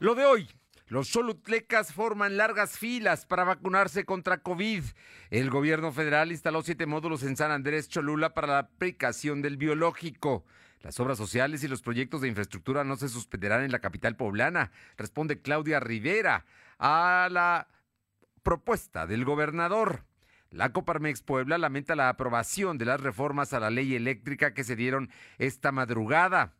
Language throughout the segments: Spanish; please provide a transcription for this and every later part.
Lo de hoy. Los cholutlecas forman largas filas para vacunarse contra COVID. El gobierno federal instaló siete módulos en San Andrés Cholula para la aplicación del biológico. Las obras sociales y los proyectos de infraestructura no se suspenderán en la capital poblana, responde Claudia Rivera a la propuesta del gobernador. La Coparmex Puebla lamenta la aprobación de las reformas a la ley eléctrica que se dieron esta madrugada.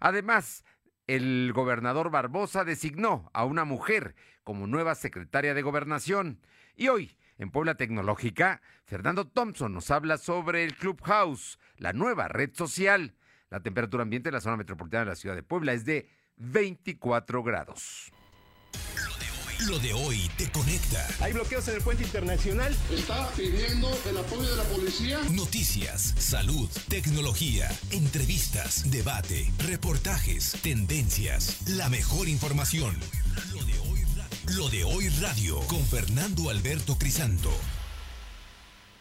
Además, el gobernador Barbosa designó a una mujer como nueva secretaria de gobernación. Y hoy, en Puebla Tecnológica, Fernando Thompson nos habla sobre el Clubhouse, la nueva red social. La temperatura ambiente en la zona metropolitana de la ciudad de Puebla es de 24 grados. Lo de hoy te conecta. Hay bloqueos en el puente internacional. Está pidiendo el apoyo de la policía. Noticias, salud, tecnología, entrevistas, debate, reportajes, tendencias, la mejor información. Lo de hoy, Lo de hoy radio con Fernando Alberto Crisanto.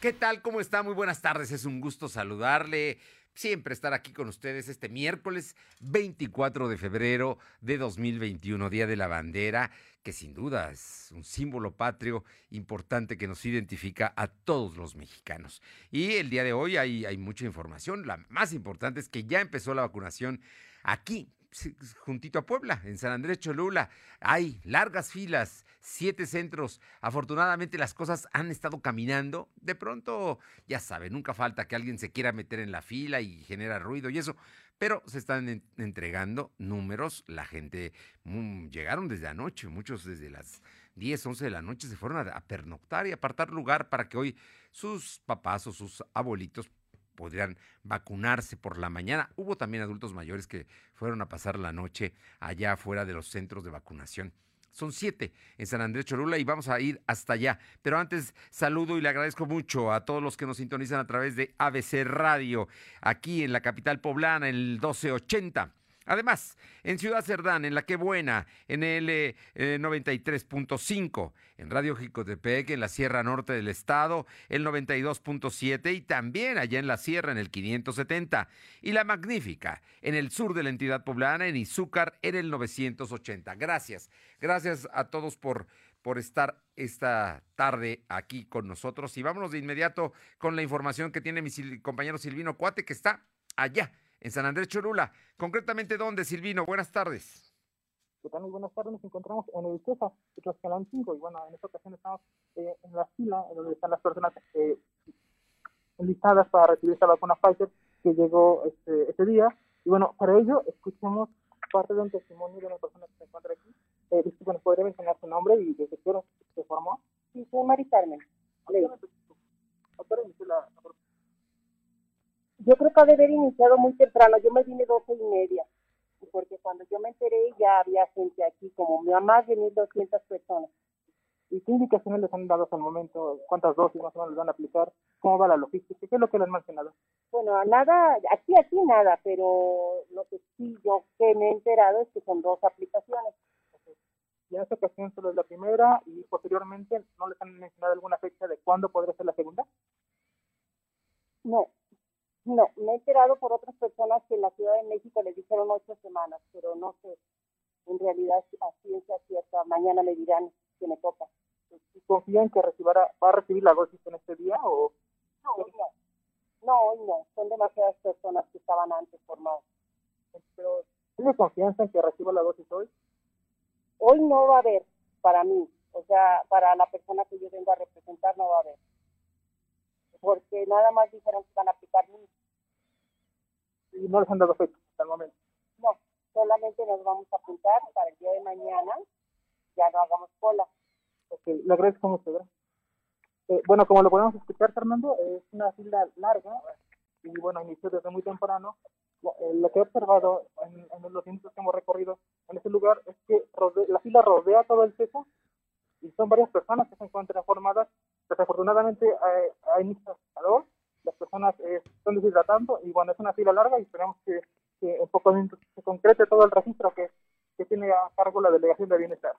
¿Qué tal? ¿Cómo está? Muy buenas tardes. Es un gusto saludarle siempre estar aquí con ustedes este miércoles 24 de febrero de 2021, Día de la Bandera, que sin duda es un símbolo patrio importante que nos identifica a todos los mexicanos. Y el día de hoy hay, hay mucha información. La más importante es que ya empezó la vacunación aquí juntito a Puebla, en San Andrés Cholula. Hay largas filas, siete centros. Afortunadamente las cosas han estado caminando. De pronto, ya sabe, nunca falta que alguien se quiera meter en la fila y genera ruido y eso. Pero se están entregando números. La gente mm, llegaron desde anoche, muchos desde las 10, 11 de la noche se fueron a pernoctar y apartar lugar para que hoy sus papás o sus abuelitos podrían vacunarse por la mañana. Hubo también adultos mayores que fueron a pasar la noche allá afuera de los centros de vacunación. Son siete en San Andrés Cholula y vamos a ir hasta allá. Pero antes saludo y le agradezco mucho a todos los que nos sintonizan a través de ABC Radio, aquí en la capital poblana, en el 1280 Además, en Ciudad Cerdán, en La Que Buena, en el 93.5, eh, en Radio Jicotepec, en la Sierra Norte del Estado, el 92.7 y también allá en la Sierra, en el 570. Y La Magnífica, en el sur de la entidad poblana, en Izúcar, en el 980. Gracias, gracias a todos por por estar esta tarde aquí con nosotros. Y vámonos de inmediato con la información que tiene mi compañero Silvino Cuate, que está allá en San Andrés Cholula. Concretamente, ¿dónde, Silvino? Buenas tardes. ¿Qué tal? Muy buenas tardes. Nos encontramos en el CESA, Tlaxcalán 5, y bueno, en esta ocasión estamos eh, en la fila en donde están las personas eh, enlistadas para recibir esta vacuna Pfizer que llegó este, este día. Y bueno, para ello escuchamos parte de un testimonio de una persona que se encuentra aquí. Eh, disculpen, ¿podría mencionar su nombre y desde qué se formó? Sí, soy Mari Carmen. Yo creo que ha de haber iniciado muy temprano. Yo me vine doce y media, porque cuando yo me enteré ya había gente aquí, como más de 1.200 personas. ¿Y qué indicaciones les han dado hasta el momento? ¿Cuántas dosis más o menos les van a aplicar? ¿Cómo va la logística? ¿Qué es lo que les han mencionado? Bueno, nada, aquí, aquí nada, pero lo que sí yo que me he enterado es que son dos aplicaciones. Y en esta ocasión solo es la primera y posteriormente no les han mencionado alguna fecha de cuándo podría ser la segunda. No, no, me he enterado por otras personas que en la Ciudad de México les dijeron ocho semanas, pero no sé, en realidad así es cierta. Mañana me dirán que me toca. ¿Y confían que recibirá, va a recibir la dosis en este día o...? No, no, no, hoy no. Son demasiadas personas que estaban antes formadas. Pero, ¿tiene confianza en que reciba la dosis hoy? Hoy no va a haber, para mí. O sea, para la persona que yo vengo a representar no va a haber. Porque nada más dijeron que van a aplicar y no les han dado fecha hasta el momento. No, solamente nos vamos a apuntar para el día de mañana, ya no hagamos cola. Ok, le agradezco mucho, ¿verdad? Eh, bueno, como lo podemos escuchar, Fernando, es una fila larga y bueno, inició desde muy temprano. Eh, lo que he observado en, los minutos que hemos recorrido en este lugar es que la fila rodea todo el CESA y son varias personas que se encuentran formadas. Desafortunadamente eh, hay mucho calor las personas eh, están deshidratando y bueno, es una fila larga y esperamos que, en pocos minutos se concrete todo el registro que, tiene a cargo la Delegación de Bienestar.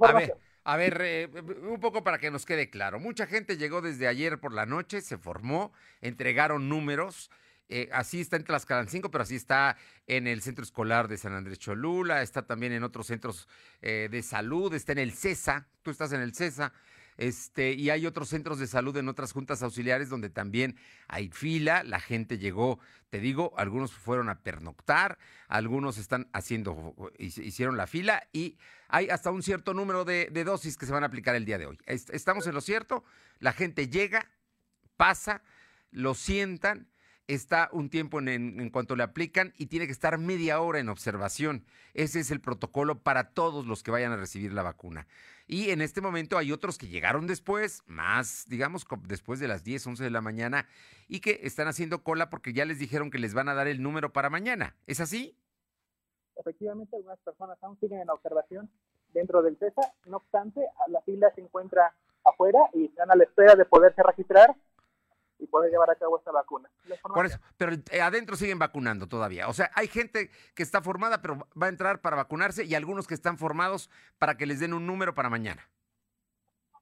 A ver, a ver eh, un poco para que nos quede claro. Mucha gente llegó desde ayer por la noche, se formó, entregaron números eh, así está en Tlaxcalancingo, pero así está en el Centro Escolar de San Andrés Cholula, está también en otros centros eh, de salud, está en el CESA, tú estás en el CESA, este, y hay otros centros de salud en otras juntas auxiliares donde también hay fila, la gente llegó, te digo, algunos fueron a pernoctar, algunos están haciendo, hicieron la fila y hay hasta un cierto número de dosis que se van a aplicar el día de hoy. Estamos en lo cierto, la gente llega, pasa, lo sientan está un tiempo en, cuanto le aplican y tiene que estar media hora en observación. Ese es el protocolo para todos los que vayan a recibir la vacuna. Y en este momento hay otros que llegaron después, más, digamos, después de las 10, 11 de la mañana, y que están haciendo cola porque ya les dijeron que les van a dar el número para mañana. ¿Es así? Efectivamente, algunas personas aún siguen en observación dentro del CESA. No obstante, la fila se encuentra afuera y están a la espera de poderse registrar y poder llevar a cabo esta vacuna. Por eso, pero eh, adentro siguen vacunando todavía. O sea, hay gente que está formada, pero va a entrar para vacunarse y algunos que están formados para que les den un número para mañana.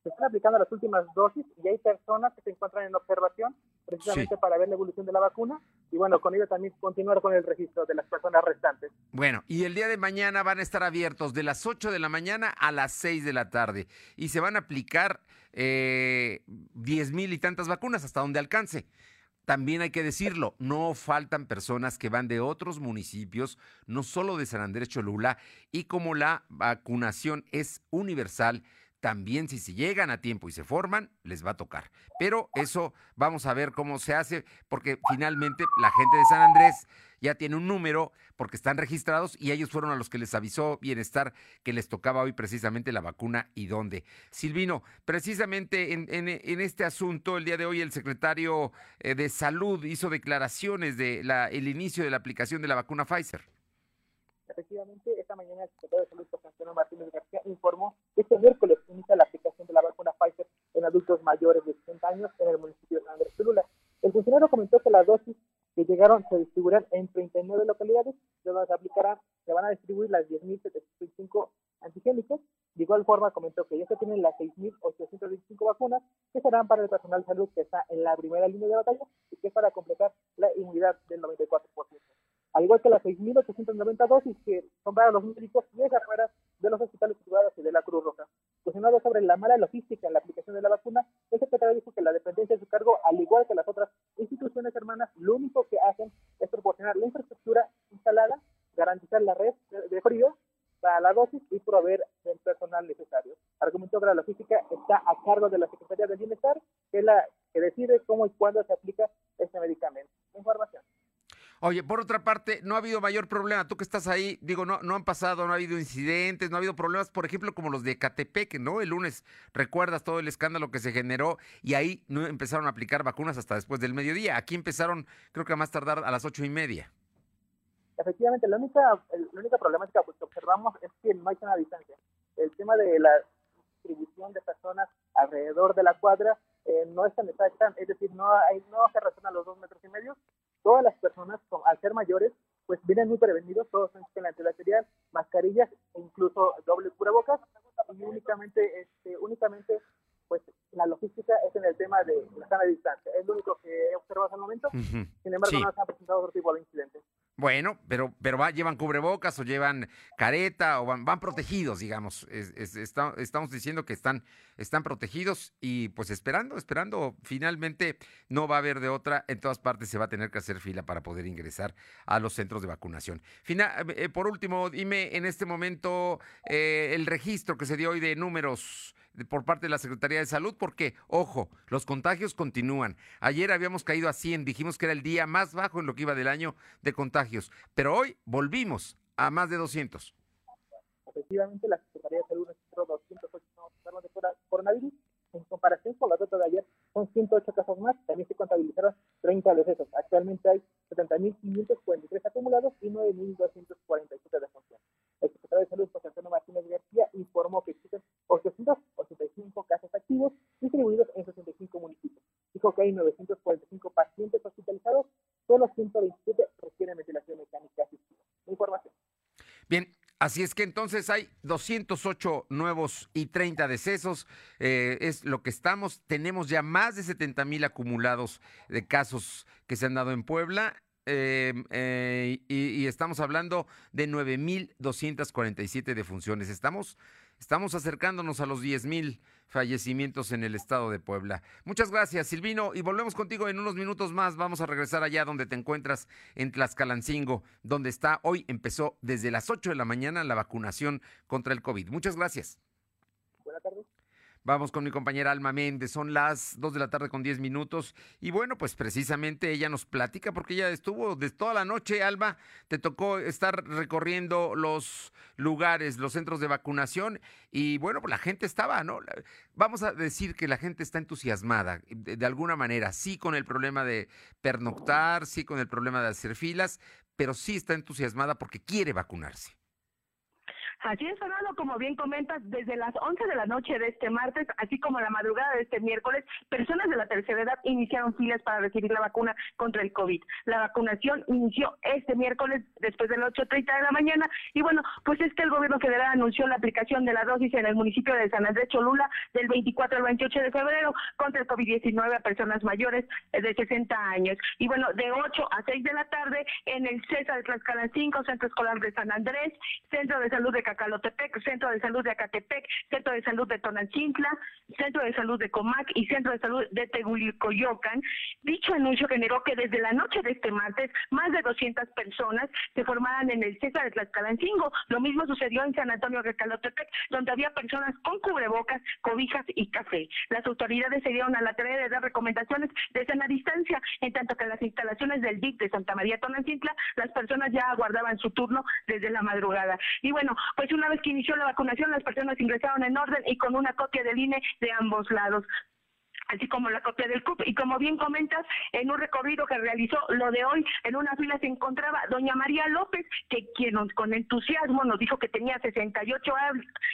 Se están aplicando las últimas dosis y hay personas que se encuentran en observación precisamente para ver la evolución de la vacuna y bueno, con ello también continuar con el registro de las personas restantes. Bueno, y el día de mañana van a estar abiertos de las 8 de la mañana a las 6 de la tarde y se van a aplicar eh, 10 mil y tantas vacunas hasta donde alcance. También hay que decirlo, no faltan personas que van de otros municipios, no solo de San Andrés Cholula, y como la vacunación es universal, también si se llegan a tiempo y se forman, les va a tocar. Pero eso vamos a ver cómo se hace, porque finalmente la gente de San Andrés ya tiene un número porque están registrados y ellos fueron a los que les avisó Bienestar que les tocaba hoy precisamente la vacuna y dónde. Silvino, precisamente en, este asunto, el día de hoy el secretario eh, de Salud hizo declaraciones de el inicio de la aplicación de la vacuna Pfizer. Efectivamente, mañana el secretario de Salud, José Antonio Martínez García, informó que este miércoles inicia la aplicación de la vacuna Pfizer en adultos mayores de 60 años en el municipio de Andrés Cholula. El funcionario comentó que las dosis que llegaron se distribuirán en 39 localidades, se aplicarán, se van a distribuir las 10.725 antigénicos. De igual forma, comentó que ya se tienen las 6.825 vacunas que serán para el personal de salud que está en la primera línea de batalla y que es para completar la inmunidad del 94% al igual que las 6.890 dosis que para los médicos y enfermeras de los hospitales privados y de la Cruz Roja. Cuestionado sobre la mala logística en la aplicación de la vacuna, el secretario dijo que la dependencia de su cargo, al igual que las otras instituciones hermanas, lo único que hacen es proporcionar la infraestructura instalada, garantizar la red de frío para la dosis y proveer el personal necesario. Argumentó que la logística está a cargo de la Secretaría del Bienestar, que es la que decide cómo y cuándo se aplica este medicamento. Oye, por otra parte, no ha habido mayor problema. Tú que estás ahí, digo, no, no han pasado, no ha habido incidentes, no ha habido problemas, por ejemplo, como los de Catepec, ¿no? El lunes, recuerdas todo el escándalo que se generó y ahí no empezaron a aplicar vacunas hasta después del mediodía. Aquí empezaron, creo que a más tardar a las ocho y media. Efectivamente, la única, la única problemática pues, que observamos es que no hay una distancia. El tema de la distribución de personas alrededor de la cuadra eh, no es tan exacta, es decir, no, hay, no se razona los dos metros y medio, todas las personas, al ser mayores, pues vienen muy prevenidos, todos con antibacterial, mascarillas e incluso doble cubrebocas y únicamente, este, únicamente pues la logística es en el tema de la sana distancia. Es lo único que he observado hasta el momento. Sin embargo, no se han presentado otro tipo de incidentes. Bueno, pero, pero va, llevan cubrebocas o llevan careta o van, van protegidos, digamos. estamos diciendo que están, están protegidos y pues esperando, esperando. Finalmente no va a haber de otra. En todas partes se va a tener que hacer fila para poder ingresar a los centros de vacunación. Final, eh, por último, dime en este momento eh, el registro que se dio hoy de números por parte de la Secretaría de Salud, porque, ojo, los contagios continúan. Ayer habíamos caído a 100, dijimos que era el día más bajo en lo que iba del año de contagios, pero hoy volvimos a más de 200. Efectivamente, la Secretaría de Salud registró 208 casos de coronavirus. En comparación con la data de ayer, son 108 casos más. También se contabilizaron 30 decesos. Actualmente hay 70.543 acumulados y 9.247 defunciones. El secretario de Salud, José Antonio Martínez García, informó que existen 885 casos activos distribuidos en 65 municipios. Dijo que hay 945 pacientes hospitalizados, solo 127 requieren ventilación mecánica asistida. Información. Bien, así es que entonces hay 208 nuevos y 30 decesos. Eh, es lo que estamos. Tenemos ya más de 70 mil acumulados de casos que se han dado en Puebla. Eh, y, y, estamos hablando de 9.247 defunciones. Estamos, estamos acercándonos a los 10.000 fallecimientos en el estado de Puebla. Muchas gracias, Silvino, y volvemos contigo en unos minutos más. Vamos a regresar allá donde te encuentras, en Tlaxcalancingo, donde está hoy, empezó desde las 8 de la mañana la vacunación contra el COVID. Muchas gracias. Vamos con mi compañera Alma Méndez, son las 2 de la tarde con 10 minutos y bueno, pues precisamente ella nos platica porque ella estuvo toda la noche, Alma, te tocó estar recorriendo los lugares, los centros de vacunación y bueno, pues la gente estaba, ¿no? Vamos a decir que la gente está entusiasmada de alguna manera, sí con el problema de pernoctar, sí con el problema de hacer filas, pero sí está entusiasmada porque quiere vacunarse. Así es, Fernando, como bien comentas, desde las 11 de la noche de este martes, así como la madrugada de este miércoles, personas de la tercera edad iniciaron filas para recibir la vacuna contra el COVID. La vacunación inició este miércoles después de las 8.30 de la mañana y bueno, pues es que el gobierno federal anunció la aplicación de la dosis en el municipio de San Andrés Cholula del 24 al 28 de febrero contra el COVID-19 a personas mayores de 60 años. Y bueno, de 8 a 6 de la tarde en el CESA de Tlaxcala 5, Centro Escolar de San Andrés, Centro de Salud de Calotepec, Centro de Salud de Acatepec, Centro de Salud de Tonantzintla, Centro de Salud de Comac y Centro de Salud de Tegulicoyocan. Dicho anuncio generó que desde la noche de este martes más de 200 personas se formaran en el César de Tlaxcalancingo. Lo mismo sucedió en San Antonio de Calotepec, donde había personas con cubrebocas, cobijas y café. Las autoridades se dieron a la tarea de dar recomendaciones de sana distancia, en tanto que en las instalaciones del DIC de Santa María Tonantzintla, las personas ya aguardaban su turno desde la madrugada. Y bueno, pues una vez que inició la vacunación, las personas ingresaron en orden y con una copia del INE de ambos lados así como la copia del CUP. Y como bien comentas, en un recorrido que realizó lo de hoy, en una fila se encontraba doña María López, que quien con entusiasmo nos dijo que tenía 68,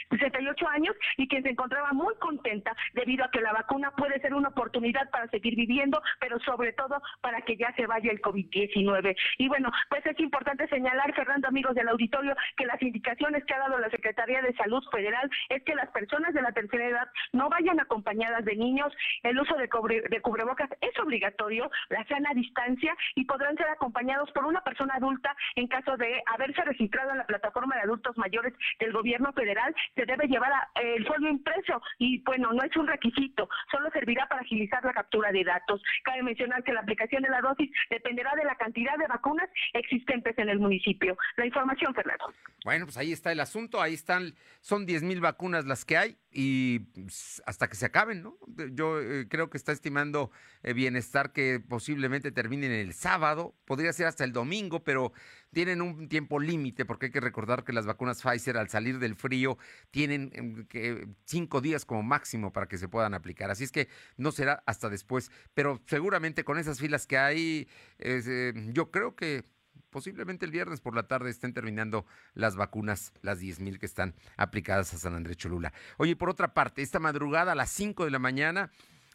68 años y quien se encontraba muy contenta debido a que la vacuna puede ser una oportunidad para seguir viviendo, pero sobre todo para que ya se vaya el COVID-19. Y bueno, pues es importante señalar, Fernando, amigos del auditorio, que las indicaciones que ha dado la Secretaría de Salud Federal es que las personas de la tercera edad no vayan acompañadas de niños, el uso de, de cubrebocas es obligatorio, la sana distancia y podrán ser acompañados por una persona adulta en caso de haberse registrado en la plataforma de adultos mayores del gobierno federal, se debe llevar a, el folio impreso y bueno, no es un requisito, solo servirá para agilizar la captura de datos. Cabe mencionar que la aplicación de la dosis dependerá de la cantidad de vacunas existentes en el municipio. La información, Fernando. Bueno, pues ahí está el asunto, ahí están, son 10 mil vacunas las que hay y pues, hasta que se acaben, ¿no? Yo eh, creo que está estimando eh, bienestar que posiblemente terminen el sábado, podría ser hasta el domingo, pero tienen un tiempo límite porque hay que recordar que las vacunas Pfizer al salir del frío tienen que, cinco días como máximo para que se puedan aplicar, así es que no será hasta después, pero seguramente con esas filas que hay, eh, yo creo que posiblemente el viernes por la tarde estén terminando las vacunas, las 10 mil que están aplicadas a San Andrés Cholula. Oye, por otra parte, esta madrugada a las 5 de la mañana,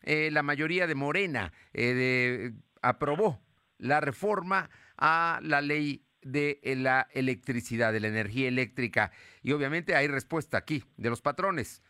eh, la mayoría de Morena eh, aprobó la reforma a la ley de la electricidad, de la energía eléctrica. Y obviamente hay respuesta aquí de los patrones.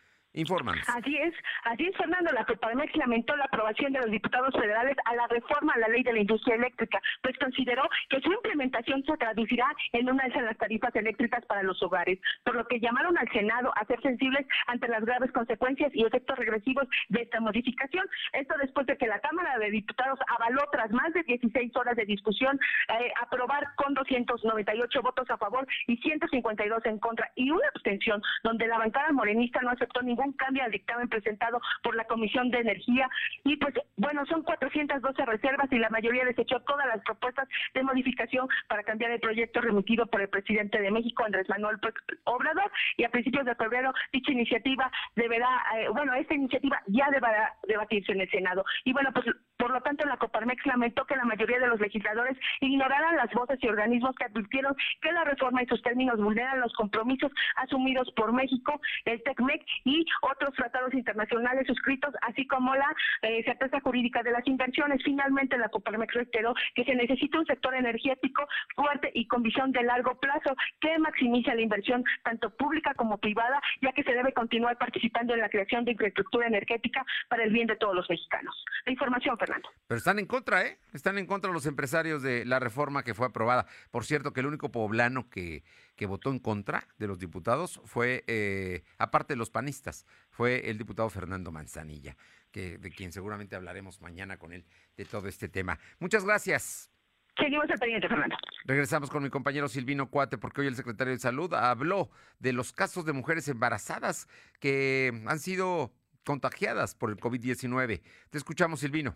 Así es, así es, Fernando. La Coparmex lamentó la aprobación de los diputados federales a la reforma a la ley de la industria eléctrica, pues consideró que su implementación se traducirá en una alza en las tarifas eléctricas para los hogares, por lo que llamaron al Senado a ser sensibles ante las graves consecuencias y efectos regresivos de esta modificación. Esto después de que la Cámara de Diputados avaló tras más de 16 horas de discusión eh, aprobar con 298 votos a favor y 152 en contra y una abstención donde la bancada morenista no aceptó ningún cambio al dictamen presentado por la Comisión de Energía. Y pues, bueno, son 412 reservas y la mayoría desechó todas las propuestas de modificación para cambiar el proyecto remitido por el presidente de México, Andrés Manuel Obrador. Y a principios de febrero, dicha iniciativa deberá, eh, bueno, esta iniciativa ya deberá debatirse en el Senado. Y bueno, pues Por lo tanto, la Coparmex lamentó que la mayoría de los legisladores ignoraran las voces y organismos que advirtieron que la reforma y sus términos vulneran los compromisos asumidos por México, el TECMEC y otros tratados internacionales suscritos, así como la eh, certeza jurídica de las inversiones. Finalmente, la Coparmex reiteró que se necesita un sector energético fuerte y con visión de largo plazo que maximice la inversión tanto pública como privada, ya que se debe continuar participando en la creación de infraestructura energética para el bien de todos los mexicanos. La información, Fernando. Pero están en contra, ¿eh? Están en contra los empresarios de la reforma que fue aprobada. Por cierto, que el único poblano que, que votó en contra de los diputados fue, eh, aparte de los panistas, fue el diputado Fernando Manzanilla, que, de quien seguramente hablaremos mañana con él de todo este tema. Muchas gracias. Seguimos al pendiente, Fernando. Regresamos con mi compañero Silvino Cuate, porque hoy el secretario de Salud habló de los casos de mujeres embarazadas que han sido contagiadas por el COVID-19. Te escuchamos, Silvino.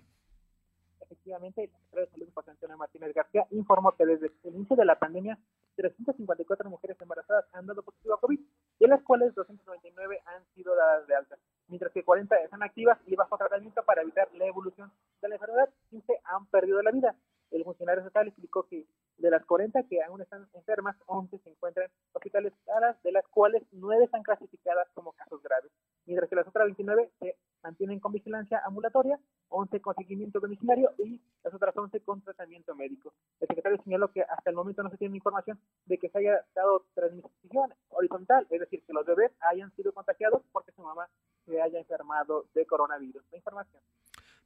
Efectivamente, el secretario de Salud, José Antonio Martínez García, informó que desde el inicio de la pandemia, 354 mujeres embarazadas han dado positivo a COVID, de las cuales 299 han sido dadas de alta, mientras que 40 están activas y bajo tratamiento para evitar la evolución de la enfermedad, 15 han perdido la vida. El funcionario estatal explicó que de las 40 que aún están enfermas, 11 se encuentran hospitalizadas, de las cuales 9 están clasificadas como casos graves, mientras que las otras 29 se mantienen con vigilancia ambulatoria, 11 con seguimiento domiciliario y las otras 11 con tratamiento médico. El secretario señaló que hasta el momento no se tiene información de que se haya dado transmisión horizontal, es decir, que los bebés hayan sido contagiados porque su mamá se haya enfermado de coronavirus. La información.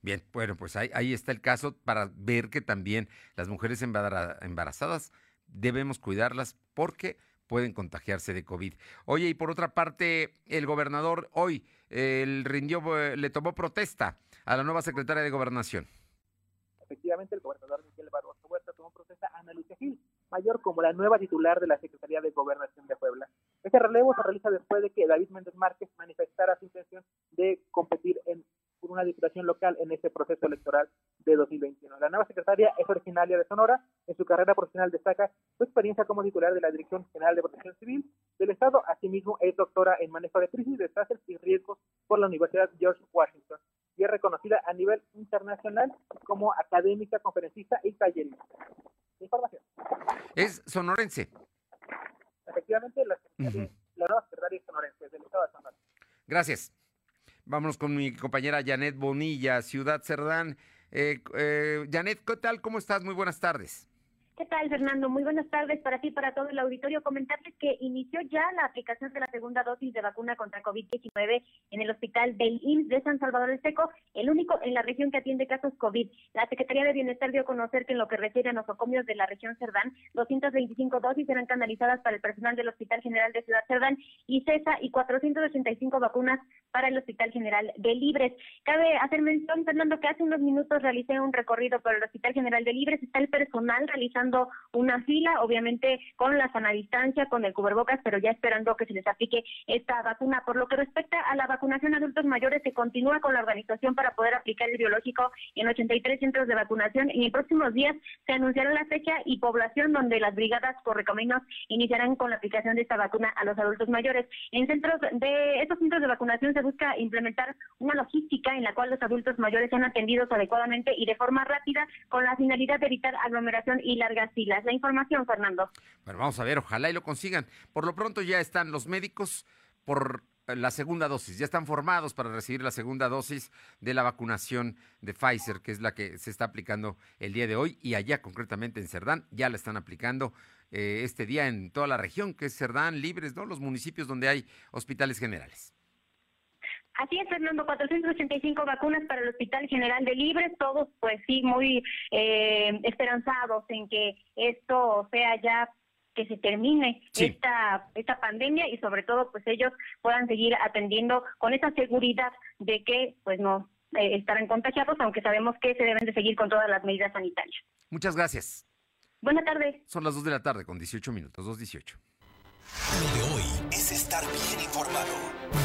Bien, bueno, pues ahí, ahí está el caso para ver que también las mujeres embara- embarazadas debemos cuidarlas porque pueden contagiarse de COVID. Oye, y por otra parte, el gobernador hoy el rindió, le tomó protesta a la nueva secretaria de Gobernación. Efectivamente, el gobernador Miguel Barroso Huerta tomó protesta a Ana Lucia Gil, mayor como la nueva titular de la Secretaría de Gobernación de Puebla. Este relevo se realiza después de que David Méndez Márquez manifestara su intención de competir en, por una diputación local en este proceso electoral de 2021. La nueva secretaria es originaria de Sonora. En su carrera profesional destaca su experiencia como titular de la Dirección General de Protección Civil del Estado. Asimismo, es doctora en manejo de crisis, desastres y riesgos por la Universidad George Washington y es reconocida a nivel internacional como académica, conferencista y tallerista. Información. Es sonorense. Efectivamente, la, secretaria- Ujú. la nueva secretaria es sonorense del Estado de Sonora. Gracias. Vámonos con mi compañera Janet Bonilla, Ciudad Cerdán. Eh, eh, Janet, ¿qué tal? ¿Cómo estás? Muy buenas tardes. ¿Qué tal, Fernando? Muy buenas tardes para ti y para todo el auditorio. Comentarles que inició ya la aplicación de la segunda dosis de vacuna contra COVID-19 en el hospital del IMSS de San Salvador del Seco, el único en la región que atiende casos COVID. La Secretaría de Bienestar dio a conocer que en lo que refiere a nosocomios de la región Cerdán, 225 dosis serán canalizadas para el personal del Hospital General de Ciudad Cerdán y CESA y 485 vacunas para el Hospital General de Libres. Cabe hacer mención, Fernando, que hace unos minutos realicé un recorrido por el Hospital General de Libres. Está el personal realizando una fila, obviamente con la sana distancia, con el cubrebocas, pero ya esperando que se les aplique esta vacuna. Por lo que respecta a la vacunación a adultos mayores, se continúa con la organización para poder aplicar el biológico en 83 centros de vacunación. En los próximos días se anunciará la fecha y población donde las brigadas correcaminos iniciarán con la aplicación de esta vacuna a los adultos mayores. En centros de estos centros de vacunación se busca implementar una logística en la cual los adultos mayores sean atendidos adecuadamente y de forma rápida con la finalidad de evitar aglomeración y La información, Fernando. Bueno, vamos a ver, ojalá y lo consigan. Por lo pronto ya están los médicos por eh, la segunda dosis, ya están formados para recibir la segunda dosis de la vacunación de Pfizer, que es la que se está aplicando el día de hoy y allá concretamente en Cerdán ya la están aplicando eh, este día en toda la región, que es Cerdán, Libres, ¿no? Los municipios donde hay hospitales generales. Así es, Fernando, 485 vacunas para el Hospital General de Libres, todos pues sí muy eh, esperanzados en que esto sea ya que se termine Sí. esta esta pandemia y sobre todo pues ellos puedan seguir atendiendo con esa seguridad de que pues no eh, estarán contagiados, aunque sabemos que se deben de seguir con todas las medidas sanitarias. Muchas gracias. Buenas tardes. Son las 2 de la tarde con 18 minutos, 2.18. Lo de hoy es estar bien informado.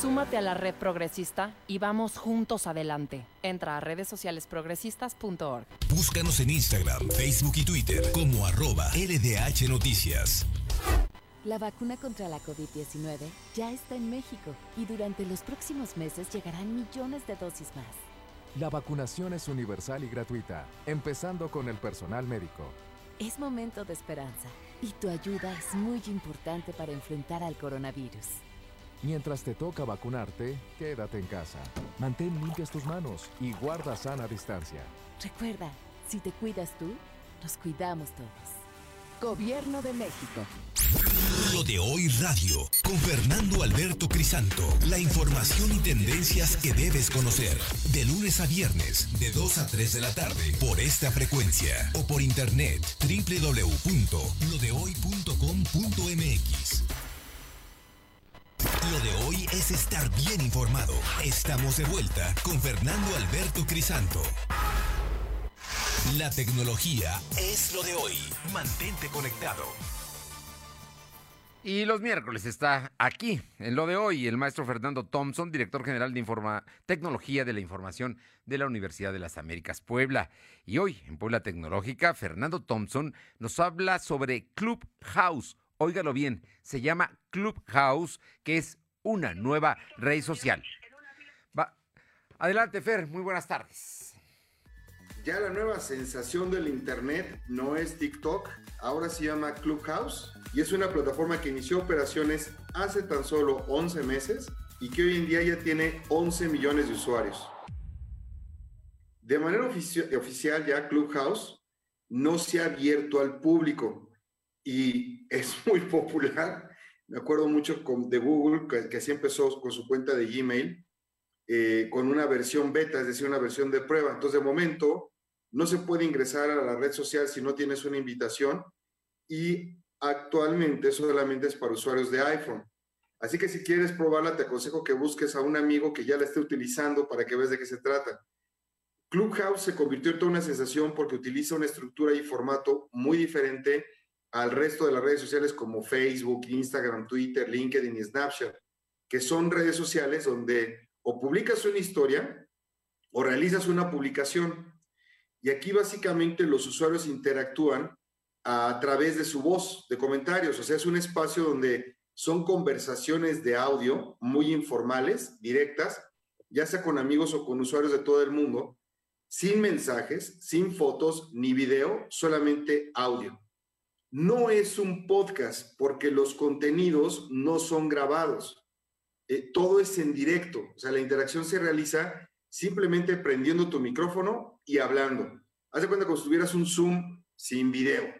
Súmate a la red progresista y vamos juntos adelante. Entra a redes sociales progresistas.org. Búscanos en Instagram, Facebook y Twitter como arroba LDH Noticias. La vacuna contra la COVID-19 ya está en México y durante los próximos meses llegarán millones de dosis más. La vacunación es universal y gratuita, empezando con el personal médico. Es momento de esperanza y tu ayuda es muy importante para enfrentar al coronavirus. Mientras te toca vacunarte, quédate en casa. Mantén limpias tus manos y guarda sana distancia. Recuerda, si te cuidas tú, nos cuidamos todos. Gobierno de México. Lo de hoy radio, con Fernando Alberto Crisanto. La información y tendencias que debes conocer. De lunes a viernes, de 2 a 3 de la tarde, por esta frecuencia. O por internet, www.lodehoy.com.mx. Lo de hoy es estar bien informado. Estamos de vuelta con Fernando Alberto Crisanto. La tecnología es lo de hoy. Mantente conectado. Y los miércoles está aquí, en lo de hoy, el maestro Fernando Thompson, director general de Tecnología de la Información de la Universidad de las Américas Puebla. Y hoy, en Puebla Tecnológica, Fernando Thompson nos habla sobre Clubhouse, óigalo bien, se llama Clubhouse, que es una nueva red social. Adelante, Fer, muy buenas tardes. Ya la nueva sensación del Internet no es TikTok, ahora se llama Clubhouse y es una plataforma que inició operaciones hace tan solo 11 meses y que hoy en día ya tiene 11 millones de usuarios. De manera oficial ya Clubhouse no se ha abierto al público, y es muy popular. Me acuerdo mucho con, de Google, que, así empezó con su cuenta de Gmail, eh, con una versión beta, es decir, una versión de prueba. Entonces, de momento, no se puede ingresar a la red social si no tienes una invitación y actualmente solamente es para usuarios de iPhone. Así que si quieres probarla, te aconsejo que busques a un amigo que ya la esté utilizando para que veas de qué se trata. Clubhouse se convirtió en toda una sensación porque utiliza una estructura y formato muy diferente al resto de las redes sociales como Facebook, Instagram, Twitter, LinkedIn y Snapchat, que son redes sociales donde o publicas una historia o realizas una publicación. Y aquí básicamente los usuarios interactúan a través de su voz, de comentarios. O sea, es un espacio donde son conversaciones de audio muy informales, directas, ya sea con amigos o con usuarios de todo el mundo, sin mensajes, sin fotos ni video, solamente audio no es un podcast porque los contenidos no son grabados. Eh, todo es en directo. O sea, la interacción se realiza simplemente prendiendo tu micrófono y hablando. Haz de cuenta como si tuvieras un Zoom sin video.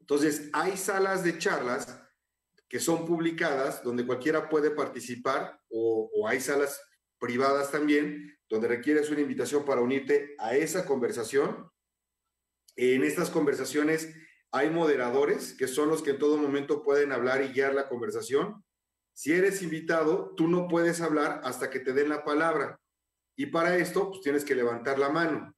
Entonces, hay salas de charlas que son publicadas donde cualquiera puede participar o, o hay salas privadas también donde requieres una invitación para unirte a esa conversación. En estas conversaciones hay moderadores que son los que en todo momento pueden hablar y guiar la conversación. Si eres invitado, tú no puedes hablar hasta que te den la palabra. Y para esto, pues tienes que levantar la mano.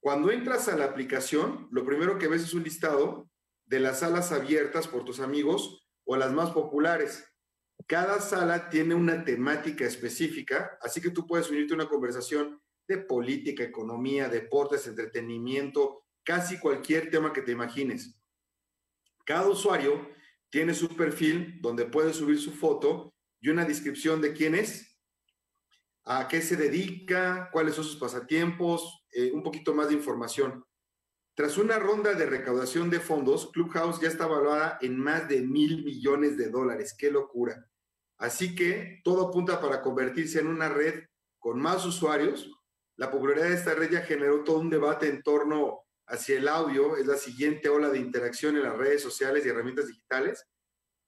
Cuando entras a la aplicación, lo primero que ves es un listado de las salas abiertas por tus amigos o las más populares. Cada sala tiene una temática específica, así que tú puedes unirte a una conversación de política, economía, deportes, entretenimiento, casi cualquier tema que te imagines. Cada usuario tiene su perfil donde puede subir su foto y una descripción de quién es, a qué se dedica, cuáles son sus pasatiempos, eh, un poquito más de información. Tras una ronda de recaudación de fondos, Clubhouse ya está evaluada en más de mil millones de dólares. ¡Qué locura! Así que todo apunta para convertirse en una red con más usuarios. La popularidad de esta red ya generó todo un debate en torno hacia el audio es la siguiente ola de interacción en las redes sociales y herramientas digitales.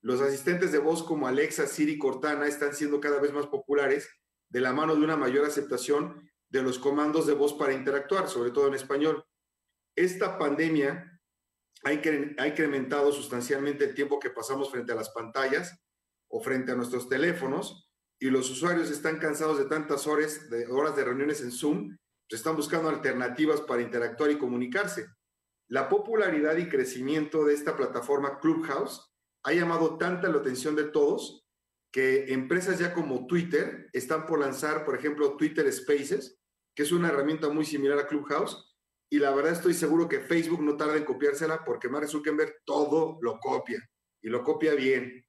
Los asistentes de voz como Alexa, Siri, Cortana están siendo cada vez más populares de la mano de una mayor aceptación de los comandos de voz para interactuar, sobre todo en español. Esta pandemia ha incrementado sustancialmente el tiempo que pasamos frente a las pantallas o frente a nuestros teléfonos y los usuarios están cansados de tantas horas de, horas de reuniones en Zoom, pues están buscando alternativas para interactuar y comunicarse. La popularidad y crecimiento de esta plataforma Clubhouse ha llamado tanta la atención de todos que empresas ya como Twitter están por lanzar, por ejemplo, Twitter Spaces, que es una herramienta muy similar a Clubhouse, y la verdad estoy seguro que Facebook no tarda en copiársela porque Mark Zuckerberg todo lo copia y lo copia bien.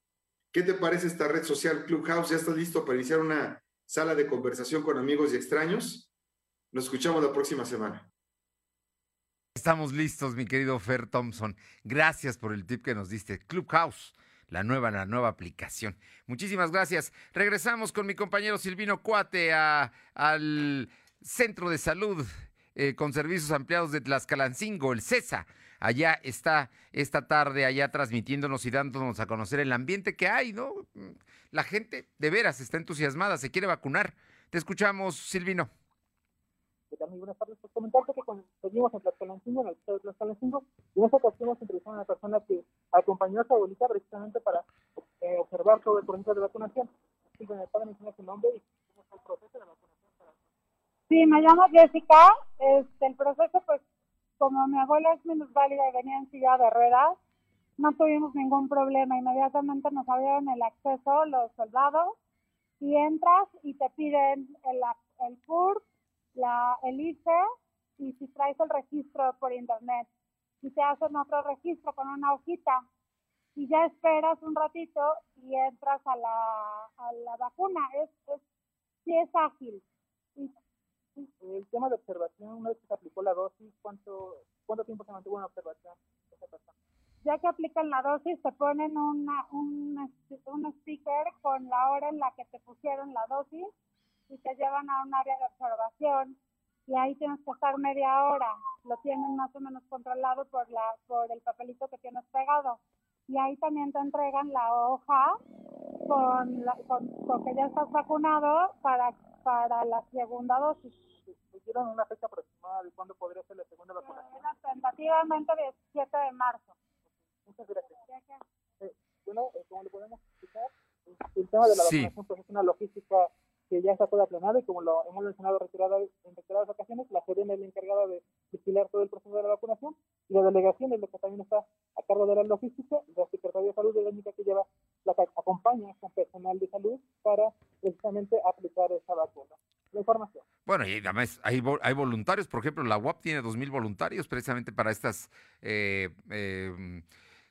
¿Qué te parece esta red social Clubhouse? ¿Ya estás listo para iniciar una sala de conversación con amigos y extraños? Nos escuchamos la próxima semana. Estamos listos, mi querido Fer Thompson. Gracias por el tip que nos diste. Clubhouse, la nueva, la nueva aplicación. Muchísimas gracias. Regresamos con mi compañero Silvino Cuate al Centro de Salud eh, con Servicios Ampliados de Tlaxcalancingo, el CESA. Allá está esta tarde, allá transmitiéndonos y dándonos a conocer el ambiente que hay, ¿no? La gente de veras está entusiasmada, se quiere vacunar. Te escuchamos, Silvino buenas tardes. Pues comentarte que seguimos en Tlaxcalancingo, en el estado de Tlaxcalancingo, y en esta ocasión hemos entrevistado a una persona que acompañó a su abuelita precisamente para eh, observar todo el proceso de vacunación. Sí, ¿me puede mencionar su nombre y cómo es el proceso de vacunación? Para... Sí, me llamo Jessica. Este, el proceso, pues, como mi abuela es minusválida y venía en silla de ruedas, no tuvimos ningún problema. Inmediatamente nos abrieron el acceso los soldados y entras y te piden el, el CURP, la, el ICE y si traes el registro por internet. Y te hacen otro registro con una hojita y ya esperas un ratito y entras a la, a la vacuna. Es, es, sí es ágil. El tema de observación, una vez que se aplicó la dosis, ¿cuánto, cuánto tiempo se mantuvo en observación esa persona? Ya que aplican la dosis, te ponen una, un, un sticker con la hora en la que te pusieron la dosis y te llevan a un área de observación y ahí tienes que estar media hora. Lo tienen más o menos controlado por, la, por el papelito que tienes pegado. Y ahí también te entregan la hoja con, la, con, que ya estás vacunado para, para la segunda dosis. ¿Tuvieron una fecha aproximada de cuándo podría ser la segunda vacunación? tentativamente el 17 de marzo. Muchas gracias. Eh, bueno, eh, como lo podemos explicar, el tema de la vacunación pues, es una logística que ya está toda aplanada y como lo hemos mencionado en reiteradas ocasiones, la SEDEN es la encargada de vigilar todo el proceso de la vacunación y la delegación es la que también está a cargo de la logística, la Secretaría de Salud es la única que lleva, la que acompaña con personal de salud para precisamente aplicar esa vacuna. La información. Bueno, y además hay, hay voluntarios, por ejemplo, la UAP tiene 2.000 voluntarios precisamente para estas... Eh, eh,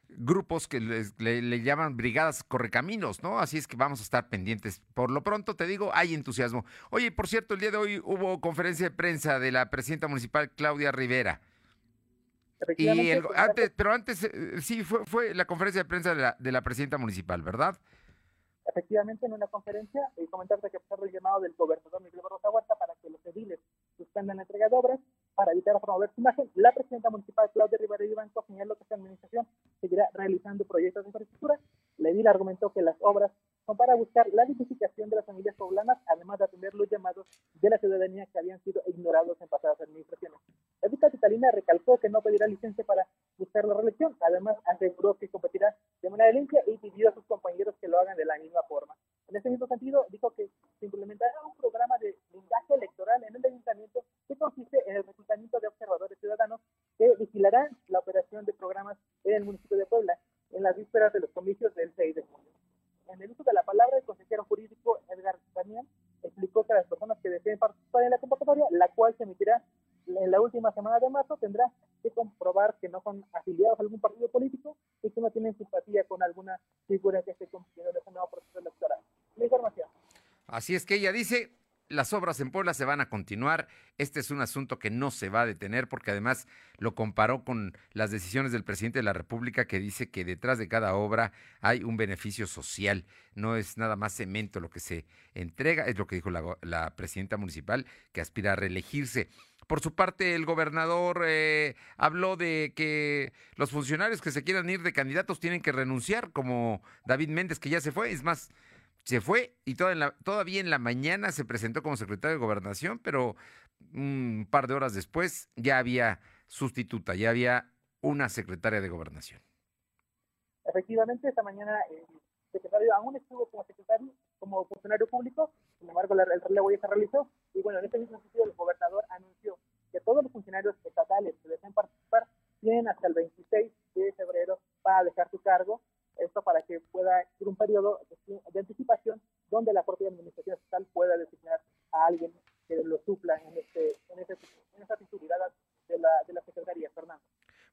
grupos que le, llaman brigadas correcaminos, ¿no? Así es que vamos a estar pendientes. Por lo pronto, te digo, hay entusiasmo. Oye, por cierto, el día de hoy hubo conferencia de prensa de la presidenta municipal Claudia Rivera. Y antes, pero antes, eh, sí, fue, fue la conferencia de prensa de la, de la presidenta municipal, ¿verdad? Efectivamente, en una conferencia, y comentarte que pesar del llamado del gobernador Miguel Barrosa Huerta para que los ediles suspendan la entrega de obras, para evitar promover su imagen, la presidenta municipal Claudia Rivera Ibanco señaló que esta administración seguirá realizando proyectos de infraestructura. La edil argumentó que las obras son para buscar la dignificación de las familias poblanas, además de atender los llamados de la ciudadanía que habían sido ignorados en pasadas administraciones. La capitalina recalcó que no pedirá licencia para buscar la reelección, además aseguró que competirá de manera limpia y pidió a sus compañeros que lo hagan de la misma forma. En ese mismo sentido, dijo que se implementará un programa de blindaje electoral en el ayuntamiento que consiste en el reclutamiento de observadores ciudadanos que vigilarán la operación de programas en el municipio de Puebla en las vísperas de los comicios del 6 de junio. En el uso de la palabra, el consejero jurídico Edgar Daniel explicó que las personas que deseen participar en la convocatoria, la cual se emitirá en la última semana de marzo, tendrá que comprobar que no son afiliados a algún partido político y que no tienen simpatía con alguna figura que esté compitiendo en ese nuevo proceso electoral. La información. Así es que ella dice, las obras en Puebla se van a continuar. Este es un asunto que no se va a detener porque además lo comparó con las decisiones del presidente de la República que dice que detrás de cada obra hay un beneficio social. No es nada más cemento lo que se entrega, es lo que dijo la, presidenta municipal que aspira a reelegirse. Por su parte, el gobernador eh, habló de que los funcionarios que se quieran ir de candidatos tienen que renunciar, como David Méndez, que ya se fue. Es más, se fue y todavía en la mañana se presentó como secretario de gobernación, pero un par de horas después ya había sustituta, ya había una secretaria de gobernación. Efectivamente, esta mañana el secretario aún estuvo como secretario, como funcionario público, sin embargo el relevo ya se realizó y bueno, en este mismo sentido el gobernador anunció que todos los funcionarios estatales que deseen participar tienen hasta el 26 de febrero para dejar su cargo esto para que pueda ir un periodo de, anticipación donde la propia administración estatal pueda designar a alguien que lo supla en, este, en, este, en esta titularidad de la, de la Secretaría, Fernando.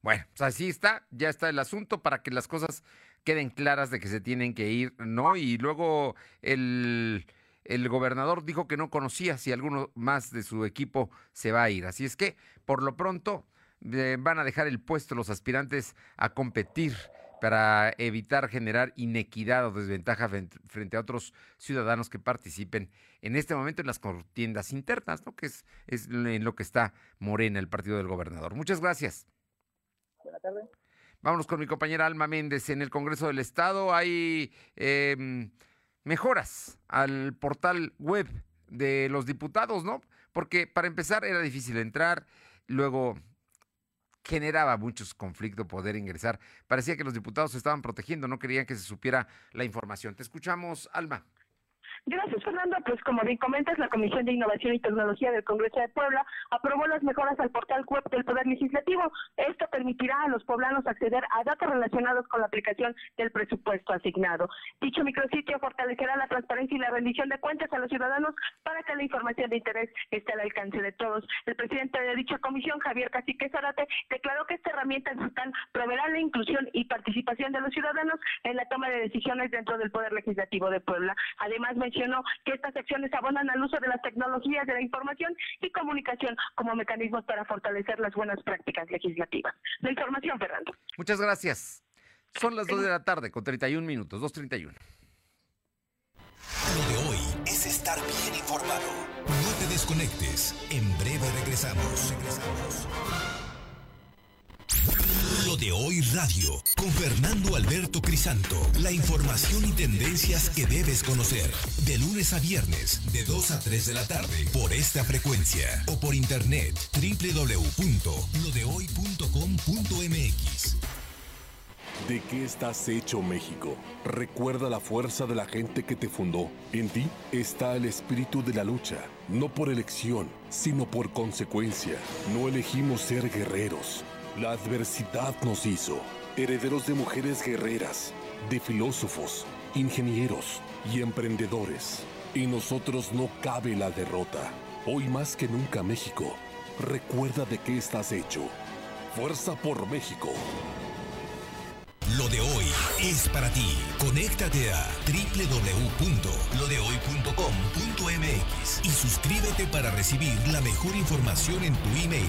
Bueno, pues así está, ya está el asunto para que las cosas queden claras de que se tienen que ir, ¿no? Y luego el, el gobernador dijo que no conocía si alguno más de su equipo se va a ir. Así es que, por lo pronto, eh, van a dejar el puesto los aspirantes a competir para evitar generar inequidad o desventaja frente a otros ciudadanos que participen en este momento en las contiendas internas, ¿no? que es, es en lo que está Morena, el partido del gobernador. Muchas gracias. Buenas tardes. Vámonos con mi compañera Alma Méndez. En el Congreso del Estado hay em, mejoras al portal web de los diputados, ¿no? Porque para empezar era difícil entrar, luego generaba muchos conflictos poder ingresar. Parecía que los diputados se estaban protegiendo, no querían que se supiera la información. Te escuchamos, Alma. Gracias, Fernando. Pues como bien comentas, la Comisión de Innovación y Tecnología del Congreso de Puebla aprobó las mejoras al portal web del Poder Legislativo. Esto permitirá a los poblanos acceder a datos relacionados con la aplicación del presupuesto asignado. Dicho micrositio fortalecerá la transparencia y la rendición de cuentas a los ciudadanos para que la información de interés esté al alcance de todos. El presidente de dicha comisión, Javier Cacique Zarate, declaró que esta herramienta digital proveerá la inclusión y participación de los ciudadanos en la toma de decisiones dentro del Poder Legislativo de Puebla. Además, que estas acciones abonan al uso de las tecnologías de la información y comunicación como mecanismos para fortalecer las buenas prácticas legislativas. La información, Fernando. Muchas gracias. Son las 2 de la tarde con 31 minutos, 2.31. Lo de hoy es estar bien informado. No te desconectes. En breve regresamos. Regresamos. De hoy radio, con Fernando Alberto Crisanto. La información y tendencias que debes conocer. De lunes a viernes, de 2 a 3 de la tarde, por esta frecuencia. O por internet, www.lodehoy.com.mx. ¿De qué estás hecho México? Recuerda la fuerza de la gente que te fundó. En ti está el espíritu de la lucha, no por elección, sino por consecuencia. No elegimos ser guerreros la adversidad nos hizo herederos de mujeres guerreras, de filósofos, ingenieros y emprendedores. Y nosotros no cabe la derrota. Hoy más que nunca México, recuerda de qué estás hecho. Fuerza por México. Lo de hoy es para ti. Conéctate a www.lodehoy.com.mx y suscríbete para recibir la mejor información en tu email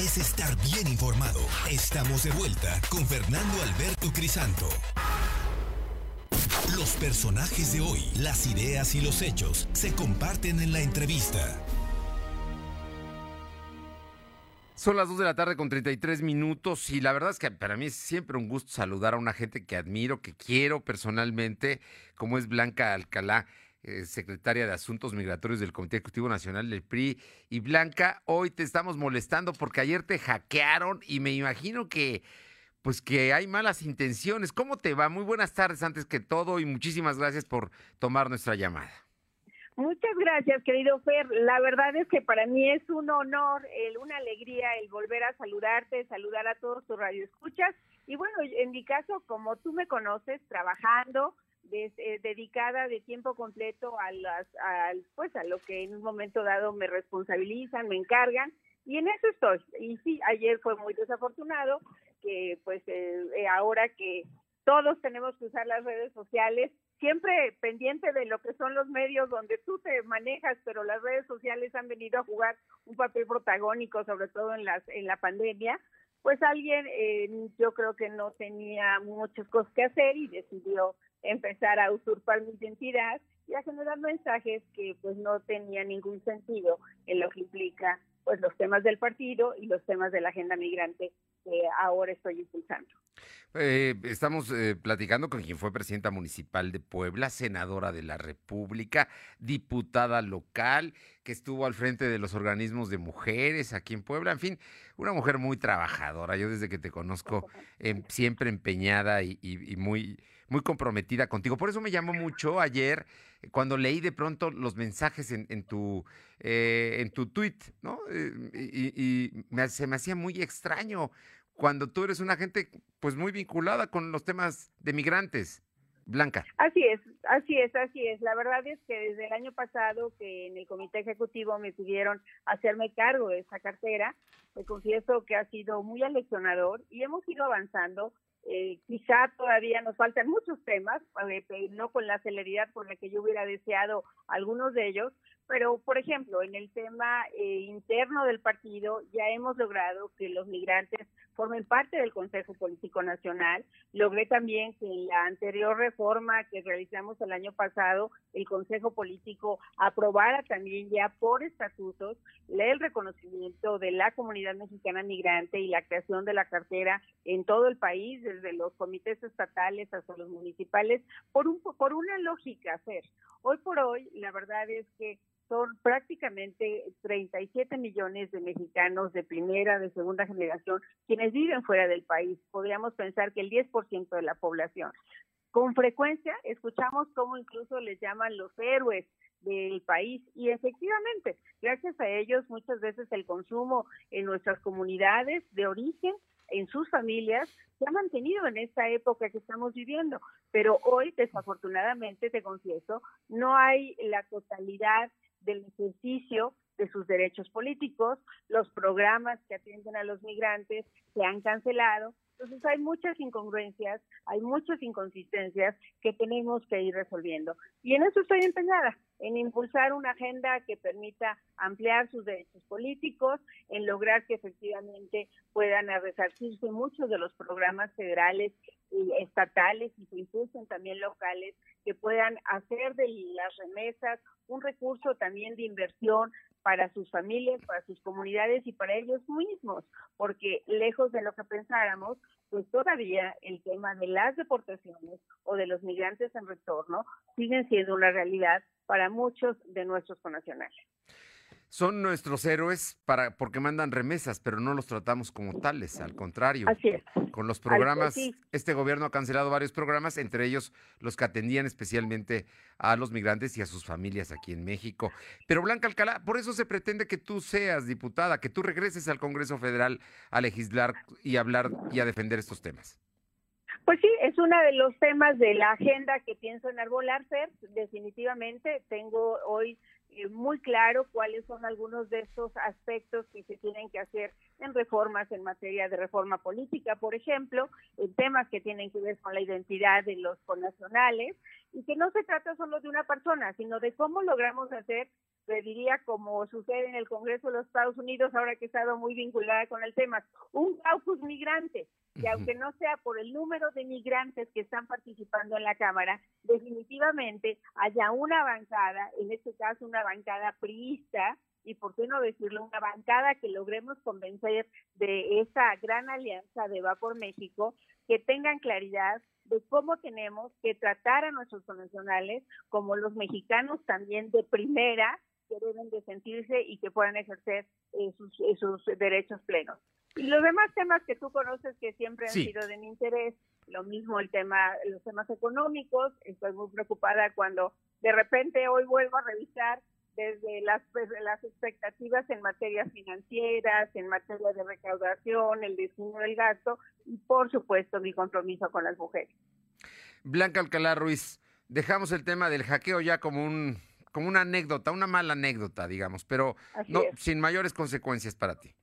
Es estar bien informado. Estamos de vuelta con Fernando Alberto Crisanto. Los personajes de hoy, las ideas y los hechos se comparten en la entrevista. Son las 2 de la tarde con 33 minutos y la verdad es que para mí es siempre un gusto saludar a una gente que admiro, que quiero personalmente, como es Blanca Alcalá. Eh, secretaria de Asuntos Migratorios del Comité Ejecutivo Nacional del PRI. Y Blanca, hoy te estamos molestando porque ayer te hackearon y me imagino que pues que hay malas intenciones. ¿Cómo te va? Muy buenas tardes antes que todo y muchísimas gracias por tomar nuestra llamada. Muchas gracias, querido Fer. La verdad es que para mí es un honor, una alegría el volver a saludarte, saludar a todos tus radioescuchas. Y bueno, en mi caso, como tú me conoces, trabajando, eh, dedicada de tiempo completo a las al, pues a lo que en un momento dado me responsabilizan, me encargan y en eso estoy. Y sí, ayer fue muy desafortunado que pues eh, eh, ahora que todos tenemos que usar las redes sociales, siempre pendiente de lo que son los medios donde tú te manejas, pero las redes sociales han venido a jugar un papel protagónico, sobre todo en, las, en la pandemia, pues alguien yo creo que no tenía muchas cosas que hacer y decidió empezar a usurpar mi identidad y a generar mensajes que pues no tenían ningún sentido en lo que implica pues los temas del partido y los temas de la agenda migrante que ahora estoy impulsando. Eh, estamos eh, platicando con quien fue presidenta municipal de Puebla, senadora de la República, diputada local, que estuvo al frente de los organismos de mujeres aquí en Puebla, en fin, una mujer muy trabajadora. Yo desde que te conozco, em, siempre empeñada y, muy, muy comprometida contigo. Por eso me llamó mucho ayer eh, cuando leí de pronto los mensajes en, tu en tu tweet, ¿no? y, se me hacía muy extraño cuando tú eres una gente pues muy vinculada con los temas de migrantes. Blanca. Así es, así es, así es. La verdad es que desde el año pasado que en el comité ejecutivo me pidieron hacerme cargo de esa cartera, me confieso que ha sido muy aleccionador y hemos ido avanzando. Eh, quizá todavía nos faltan muchos temas, eh, no con la celeridad con la que yo hubiera deseado algunos de ellos, pero, por ejemplo, en el tema eh, interno del partido ya hemos logrado que los migrantes formen parte del Consejo Político Nacional. Logré también que en la anterior reforma que realizamos el año pasado, el Consejo Político aprobara también ya por estatutos el reconocimiento de la comunidad mexicana migrante y la creación de la cartera en todo el país, desde los comités estatales hasta los municipales, por, un, por una lógica hacer. Hoy por hoy, la verdad es que son prácticamente 37 millones de mexicanos de primera, de segunda generación, quienes viven fuera del país. Podríamos pensar que el 10% de la población. Con frecuencia escuchamos cómo incluso les llaman los héroes del país y efectivamente, gracias a ellos muchas veces el consumo en nuestras comunidades de origen en sus familias se ha mantenido en esta época que estamos viviendo. Pero hoy, desafortunadamente, te confieso, no hay la totalidad del ejercicio de sus derechos políticos, los programas que atienden a los migrantes se han cancelado. Entonces hay muchas incongruencias, hay muchas inconsistencias que tenemos que ir resolviendo. Y en eso estoy empeñada, en impulsar una agenda que permita ampliar sus derechos políticos, en lograr que efectivamente puedan resarcirse muchos de los programas federales y estatales y se impulsen también locales que puedan hacer de las remesas un recurso también de inversión para sus familias, para sus comunidades y para ellos mismos, porque lejos de lo que pensáramos, pues todavía el tema de las deportaciones o de los migrantes en retorno siguen siendo una realidad para muchos de nuestros connacionales son nuestros héroes para porque mandan remesas, pero no los tratamos como tales, al contrario. Así es. Con los programas, este gobierno ha cancelado varios programas, entre ellos los que atendían especialmente a los migrantes y a sus familias aquí en México. Pero Blanca Alcalá, por eso se pretende que tú seas diputada, que tú regreses al Congreso Federal a legislar y hablar y a defender estos temas. Pues sí, es uno de los temas de la agenda que pienso enarbolar, Fer. Definitivamente tengo hoy eh, muy claro cuáles son algunos de estos aspectos que se tienen que hacer en reformas en materia de reforma política, por ejemplo, en temas que tienen que ver con la identidad de los connacionales y que no se trata solo de una persona, sino de cómo logramos hacer, le diría como sucede en el Congreso de los Estados Unidos, ahora que he estado muy vinculada con el tema, un caucus migrante, que aunque no sea por el número de migrantes que están participando en la Cámara, definitivamente haya una bancada, en este caso una bancada priista, y por qué no decirlo, una bancada que logremos convencer de esa gran alianza de Va por México, que tengan claridad de cómo tenemos que tratar a nuestros connacionales como los mexicanos también de primera que deben de sentirse y que puedan ejercer eh, sus, eh, sus, derechos plenos. Y los demás temas que tú conoces que siempre han sido de mi interés, lo mismo el tema, los temas económicos, estoy muy preocupada cuando de repente hoy vuelvo a revisar desde las, pues, las expectativas en materia financieras, en materia de recaudación, el destino del gasto y por supuesto mi compromiso con las mujeres. Blanca Alcalá Ruiz, dejamos el tema del hackeo ya como un como una anécdota, una mala anécdota, digamos, pero no sin mayores consecuencias para ti.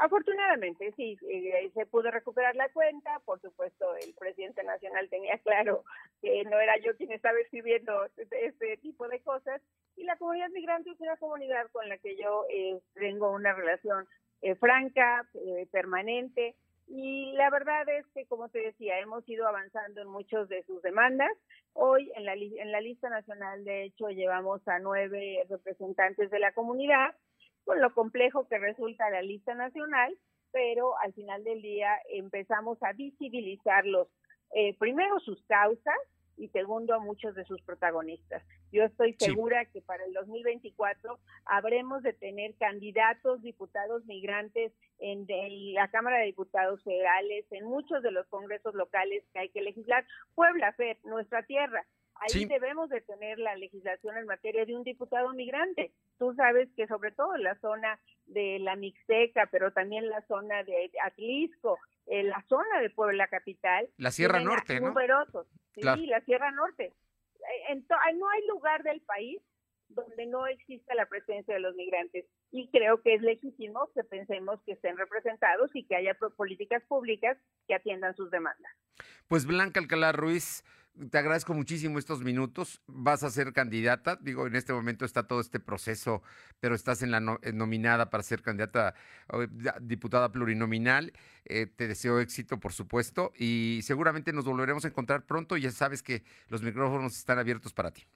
Afortunadamente, sí, eh, se pudo recuperar la cuenta. Por supuesto, el presidente nacional tenía claro que no era yo quien estaba escribiendo este, este tipo de cosas. Y la comunidad migrante es una comunidad con la que yo eh, tengo una relación eh, franca, permanente. Y la verdad es que, como te decía, hemos ido avanzando en muchas de sus demandas. Hoy en la, en la lista nacional, de hecho, llevamos a nueve representantes de la comunidad con lo complejo que resulta la lista nacional, pero al final del día empezamos a visibilizarlos, eh, primero sus causas y segundo a muchos de sus protagonistas. Yo estoy segura que para el 2024 habremos de tener candidatos, diputados migrantes en, la Cámara de Diputados federales, en muchos de los congresos locales que hay que legislar. Puebla, Fer, nuestra tierra, Ahí debemos de tener la legislación en materia de un diputado migrante. Tú sabes que sobre todo en la zona de la Mixteca, pero también la zona de Atlisco, en la zona de Puebla Capital. La Sierra Norte, ¿no? Numerosos. Sí, la Sierra Norte. Eh, no hay lugar del país donde no exista la presencia de los migrantes. Y creo que es legítimo que pensemos que estén representados y que haya políticas públicas que atiendan sus demandas. Pues Blanca Alcalá Ruiz, te agradezco muchísimo estos minutos. Vas a ser candidata. Digo, en este momento está todo este proceso, pero estás en la eh, nominada para ser candidata diputada plurinominal. Eh, te deseo éxito, por supuesto, y seguramente nos volveremos a encontrar pronto. Ya sabes que los micrófonos están abiertos para ti.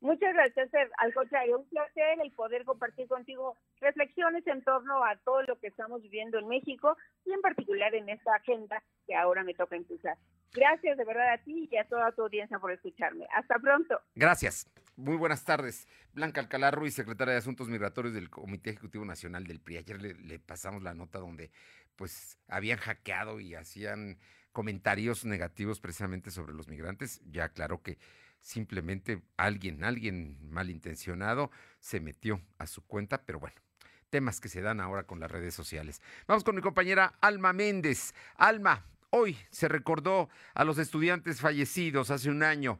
Muchas gracias, al contrario, un placer el poder compartir contigo reflexiones en torno a todo lo que estamos viviendo en México y en particular en esta agenda que ahora me toca impulsar. Gracias de verdad a ti y a toda tu audiencia por escucharme. Hasta pronto. Gracias. Muy buenas tardes. Blanca Alcalá Ruiz, secretaria de Asuntos Migratorios del Comité Ejecutivo Nacional del PRI. Ayer le, le pasamos la nota donde pues habían hackeado y hacían comentarios negativos precisamente sobre los migrantes. Ya claro que simplemente alguien, alguien malintencionado se metió a su cuenta, pero bueno, temas que se dan ahora con las redes sociales. Vamos con mi compañera Alma Méndez. Alma, hoy se recordó a los estudiantes fallecidos hace un año.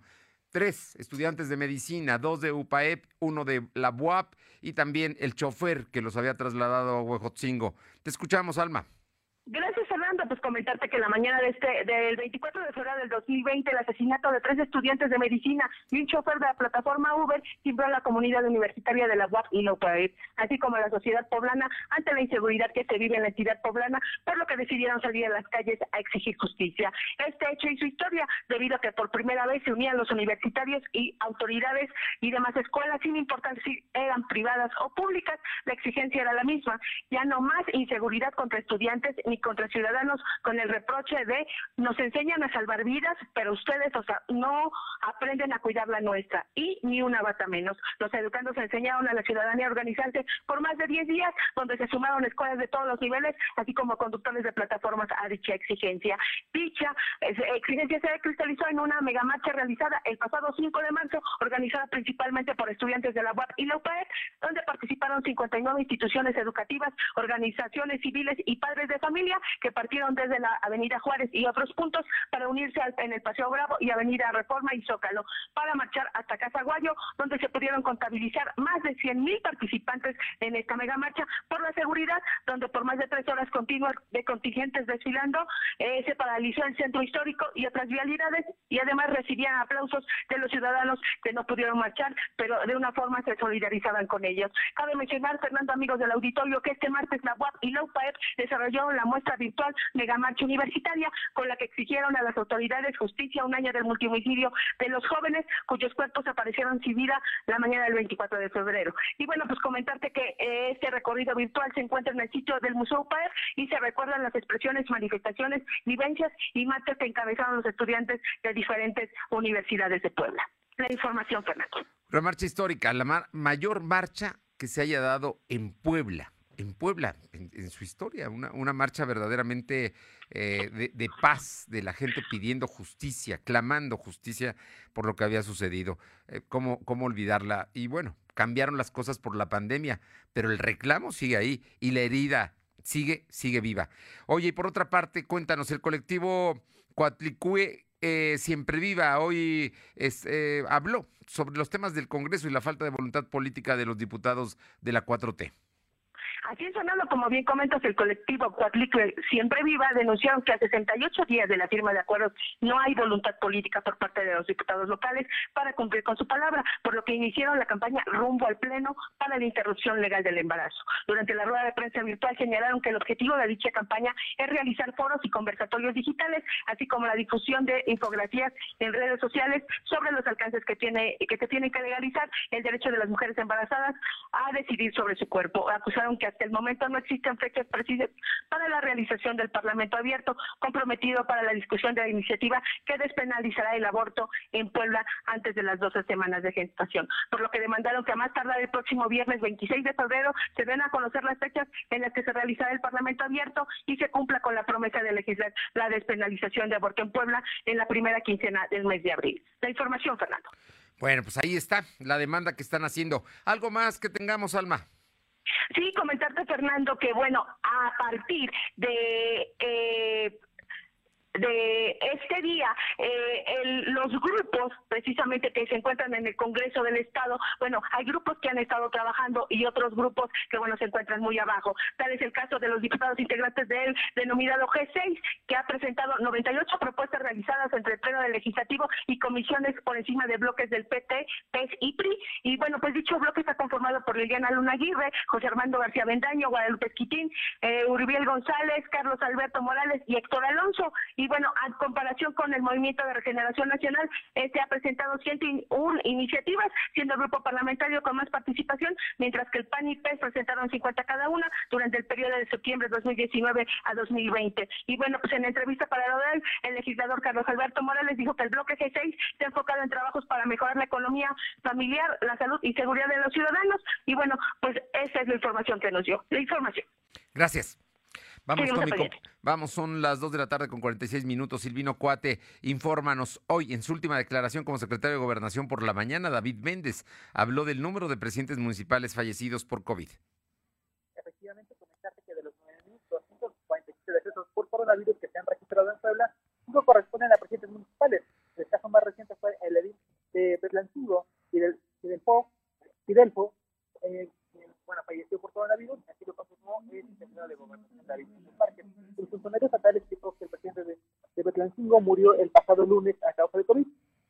Tres estudiantes de medicina, dos de UPAEP, uno de la UAP y también el chofer que los había trasladado a Huejotzingo. Te escuchamos, Alma. Gracias, Pues comentarte que la mañana de este, del 24 de febrero del 2020, el asesinato de tres estudiantes de medicina y un chofer de la plataforma Uber timbró a la comunidad universitaria de la UAP y UPAEP, así como a la sociedad poblana ante la inseguridad que se vive en la entidad poblana, por lo que decidieron salir a las calles a exigir justicia. Este hecho hizo historia debido a que por primera vez se unían los universitarios y autoridades y demás escuelas, sin importar si eran privadas o públicas, la exigencia era la misma, ya no más inseguridad contra estudiantes ni contra ciudadanos con el reproche de nos enseñan a salvar vidas, pero ustedes o sea, no aprenden a cuidar la nuestra y ni una bata menos. Los educandos enseñaron a la ciudadanía organizarse por más de 10 días, donde se sumaron escuelas de todos los niveles, así como conductores de plataformas a dicha exigencia. Dicha exigencia se cristalizó en una megamarcha realizada el pasado 5 de marzo, organizada principalmente por estudiantes de la UAP y la UPAED, donde participaron 59 instituciones educativas, organizaciones civiles y padres de familia que partieron desde la Avenida Juárez y otros puntos para unirse en el Paseo Bravo y Avenida Reforma y Zócalo para marchar hasta Casaguayo, donde se pudieron contabilizar más de 100 mil participantes en esta mega marcha por la seguridad, donde por más de tres horas continuas de contingentes desfilando eh, se paralizó el centro histórico y otras vialidades y además recibían aplausos de los ciudadanos que no pudieron marchar, pero de una forma se solidarizaban con ellos. Cabe mencionar, Fernando, amigos del auditorio, que este martes la UAP y la UPAEP desarrollaron la muestra virtual Megamarcha Universitaria, con la que exigieron a las autoridades justicia un año del multimicidio de los jóvenes cuyos cuerpos aparecieron sin vida la mañana del 24 de febrero. Y bueno, pues comentarte que eh, este recorrido virtual se encuentra en el sitio del Museo PAER y se recuerdan las expresiones, manifestaciones, vivencias y marchas que encabezaron los estudiantes de diferentes universidades de Puebla. La información, Fernando. La marcha histórica, la mayor marcha que se haya dado en Puebla en Puebla, en, su historia, una, marcha verdaderamente eh, de, paz de la gente pidiendo justicia, clamando justicia por lo que había sucedido. Eh, ¿cómo, ¿Cómo olvidarla? Y bueno, cambiaron las cosas por la pandemia, pero el reclamo sigue ahí y la herida sigue, sigue viva. Oye, y por otra parte, cuéntanos, el colectivo Coatlicue eh, Siempre Viva hoy habló sobre los temas del Congreso y la falta de voluntad política de los diputados de la 4T. Así en sonado, como bien comentas, el colectivo Cuatlicle Siempre Viva denunciaron que a 68 días de la firma de acuerdos no hay voluntad política por parte de los diputados locales para cumplir con su palabra, por lo que iniciaron la campaña rumbo al Pleno para la interrupción legal del embarazo. Durante la rueda de prensa virtual señalaron que el objetivo de dicha campaña es realizar foros y conversatorios digitales, así como la difusión de infografías en redes sociales sobre los alcances que tiene que se tienen que legalizar el derecho de las mujeres embarazadas a decidir sobre su cuerpo. Acusaron que hasta el momento no existen fechas precisas para la realización del Parlamento abierto, comprometido para la discusión de la iniciativa que despenalizará el aborto en Puebla antes de las 12 semanas de gestación. Por lo que demandaron que a más tardar el próximo viernes 26 de febrero se den a conocer las fechas en las que se realizará el Parlamento abierto y se cumpla con la promesa de legislar la despenalización de aborto en Puebla en la primera quincena del mes de abril. La información, Fernando. Bueno, pues ahí está la demanda que están haciendo. ¿Algo más que tengamos, Alma? Sí, comentarte, Fernando, que bueno, a partir de eh, de este día, eh, los grupos precisamente que se encuentran en el Congreso del Estado, bueno, hay grupos que han estado trabajando y otros grupos que, bueno, se encuentran muy abajo. Tal es el caso de los diputados integrantes del denominado G6, que ha presentado 98 propuestas realizadas entre el Pleno del Legislativo y comisiones por encima de bloques del PT, PES y PRI. Y bueno, pues dicho bloque está conformado por Liliana Luna Aguirre, José Armando García Bendaño, Guadalupe Esquitín, eh, Uribiel González, Carlos Alberto Morales y Héctor Alonso. Y y bueno, en comparación con el Movimiento de Regeneración Nacional, este ha presentado 101 iniciativas, siendo el grupo parlamentario con más participación, mientras que el PAN y PES presentaron 50 cada una durante el periodo de septiembre de 2019 a 2020. Y bueno, pues en entrevista para el el legislador Carlos Alberto Morales dijo que el bloque G6 se ha enfocado en trabajos para mejorar la economía familiar, la salud y seguridad de los ciudadanos. Y bueno, pues esa es la información que nos dio. La información. Gracias. Vamos, Vamos, son las 2 de la tarde con 46 minutos. Silvino Cuate, infórmanos. Hoy, en su última declaración como secretario de Gobernación por la mañana, David Méndez habló del número de presidentes municipales fallecidos por COVID. Efectivamente, comentarte que de los 9.247 decesos por coronavirus que se han registrado en Puebla, cinco corresponden a presidentes municipales. El caso más reciente fue el edil de Petlancingo y del Fidelfo, eh, bueno, falleció por coronavirus, así lo confirmó el secretario de Gobernación David Márquez. El funcionario estatal explicó que el presidente de, de Betlancingo murió el pasado lunes a causa de COVID.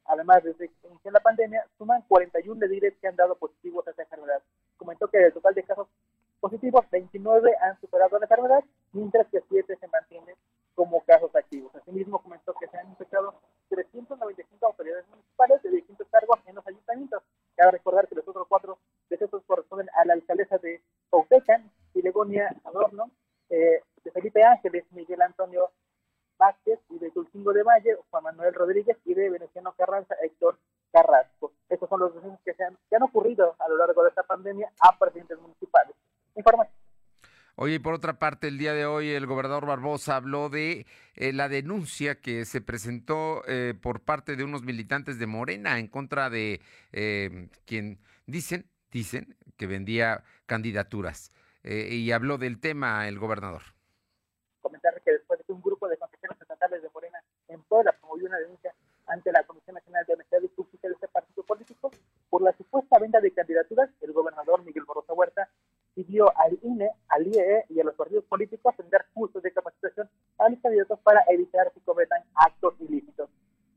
Además, desde que inició la pandemia, suman 41 lediles que han dado positivos a esta enfermedad. Comentó que del total de casos positivos, 29 han superado la enfermedad, mientras que 7 se mantienen como casos activos. Asimismo, comentó que se han infectado 395 autoridades municipales de distintos cargos en los ayuntamientos. Cabe recordar que los otros cuatro decesos corresponden a la alcaldesa de Pautecan, Filegonia Adorno, eh, de Felipe Ángeles, Miguel Antonio Vázquez y de Tulcingo de Valle, Juan Manuel Rodríguez y de Veneciano Carranza, Héctor Carrasco. Estos son los decesos que, se han, que han ocurrido a lo largo de esta pandemia a presidentes municipales. Información. Oye, y por otra parte, el día de hoy el gobernador Barbosa habló de eh, la denuncia que se presentó eh, por parte de unos militantes de Morena en contra de eh, quien dicen, dicen que vendía candidaturas. y habló del tema el gobernador. Comentar que después de que un grupo de consejeros estatales de Morena en Puebla promovió una denuncia ante la Comisión Nacional de Honestidad y Justicia de este partido político por la supuesta venta de candidaturas, el gobernador Miguel Barroso Huerta pidió al INE, al IEE y a los partidos políticos tender cursos de capacitación a los candidatos para evitar que cometan actos ilícitos.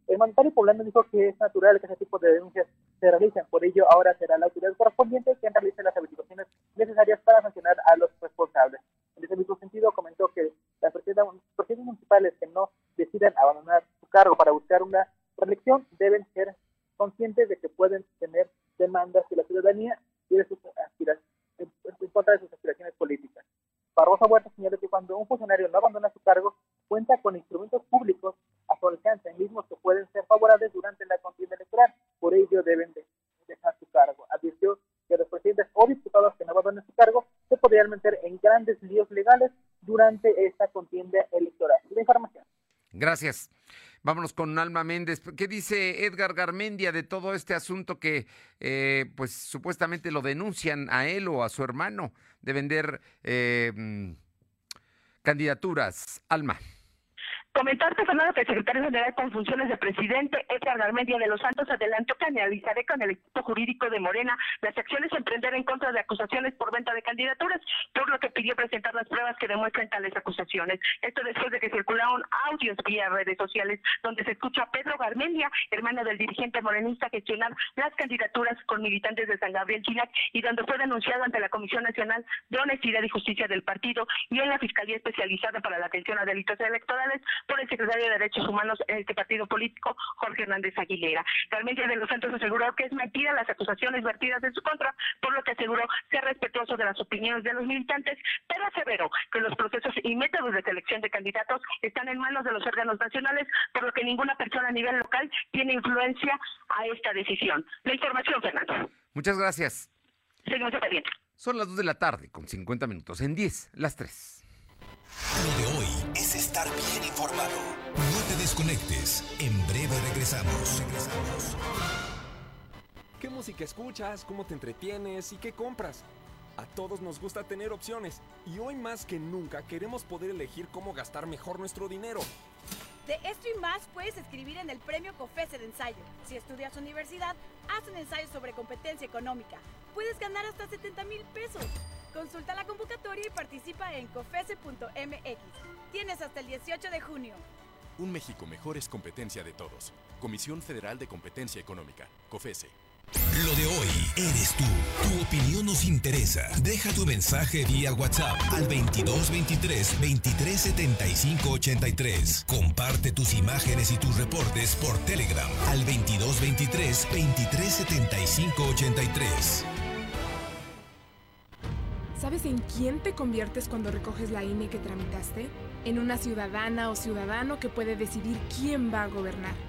El mandatario poblano dijo que es natural que ese tipo de denuncias se realicen, por ello ahora será la autoridad correspondiente quien realice las averiguaciones necesarias para sancionar a los responsables. En ese mismo sentido, comentó que las presidentes municipales que no decidan abandonar su cargo para buscar una reelección deben ser conscientes de que pueden tener demandas de la ciudadanía Barbosa Huerta señala que cuando un funcionario no abandona su cargo, cuenta con instrumentos públicos a su alcance, mismos que pueden ser favorables durante la contienda electoral. Por ello deben de dejar su cargo. Advirtió que los presidentes o diputados que no abandonen su cargo se podrían meter en grandes líos legales durante esta contienda electoral. La información. Gracias. Vámonos con Alma Méndez. ¿Qué dice Edgar Garmendia de todo este asunto que, eh, pues, supuestamente lo denuncian a él o a su hermano de vender eh, mm, candidaturas? Alma. Comentarte, Fernando, que el secretario general con funciones de presidente, Edgar Garmendia de los Santos, adelantó que analizaré con el equipo jurídico de Morena las acciones a emprender en contra de acusaciones por venta de candidaturas, por lo que pidió presentar las pruebas que demuestren tales acusaciones. Esto después de que circularon audios vía redes sociales donde se escucha a Pedro Garmendia, hermano del dirigente morenista, gestionar las candidaturas con militantes de San Gabriel Chinac y donde fue denunciado ante la Comisión Nacional de Honestidad y Justicia del partido y en la Fiscalía Especializada para la Atención a Delitos Electorales por el secretario de Derechos Humanos en este partido político, Jorge Hernández Aguilera. Garmendia de los Santos aseguró que es mentira las acusaciones vertidas en su contra, por lo que aseguró ser respetuoso de las opiniones de los militantes, pero aseveró que los procesos y métodos de selección de candidatos están en manos de los órganos nacionales, por lo que ninguna persona a nivel local tiene influencia a esta decisión. La información, Fernando. Muchas gracias. Señor Expediente. Son las 2 de la tarde con 50 minutos. En 10, las 3. Lo de hoy es estar bien informado. No te desconectes. En breve regresamos. Regresamos. ¿Qué música escuchas? ¿Cómo te entretienes? ¿Y qué compras? A todos nos gusta tener opciones y hoy más que nunca queremos poder elegir cómo gastar mejor nuestro dinero. De esto y más puedes escribir en el premio COFESE de ensayo. Si estudias universidad, haz un ensayo sobre competencia económica. Puedes ganar hasta 70 mil pesos. Consulta la convocatoria y participa en cofese.mx. Tienes hasta el 18 de junio. Un México mejor es competencia de todos. Comisión Federal de Competencia Económica, COFESE. Lo de hoy eres tú. Tu opinión nos interesa. Deja tu mensaje vía WhatsApp al 2223 2375 83. Comparte tus imágenes y tus reportes por Telegram al 2223 2375 83. ¿Sabes en quién te conviertes cuando recoges la INE que tramitaste? En una ciudadana o ciudadano que puede decidir quién va a gobernar.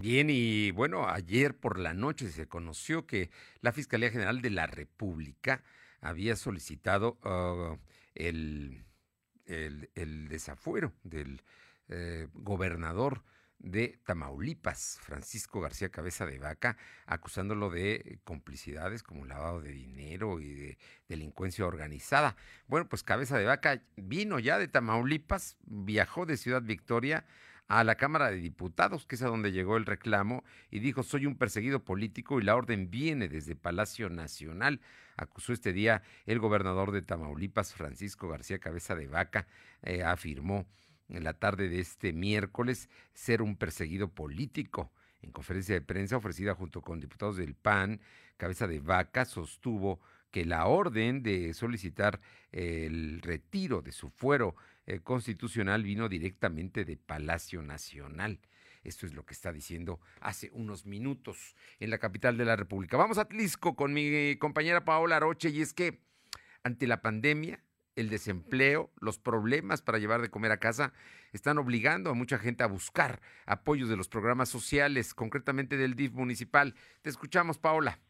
Bien, y bueno, ayer por la noche se conoció que la Fiscalía General de la República había solicitado el, el, el, desafuero del eh, gobernador de Tamaulipas, Francisco García Cabeza de Vaca, acusándolo de complicidades como lavado de dinero y de delincuencia organizada. Bueno, pues Cabeza de Vaca vino ya de Tamaulipas, viajó de Ciudad Victoria a la Cámara de Diputados, que es a donde llegó el reclamo, y dijo, soy un perseguido político y la orden viene desde Palacio Nacional. Acusó este día el gobernador de Tamaulipas, Francisco García Cabeza de Vaca, eh, afirmó en la tarde de este miércoles ser un perseguido político. En conferencia de prensa ofrecida junto con diputados del PAN, Cabeza de Vaca sostuvo que la orden de solicitar el retiro de su fuero eh, constitucional vino directamente de Palacio Nacional. Esto es lo que está diciendo hace unos minutos en la capital de la República. Vamos a Tlisco con mi compañera Paola Aroche y es que ante la pandemia, el desempleo, los problemas para llevar de comer a casa están obligando a mucha gente a buscar apoyos de los programas sociales, concretamente del DIF municipal. Te escuchamos, Paola.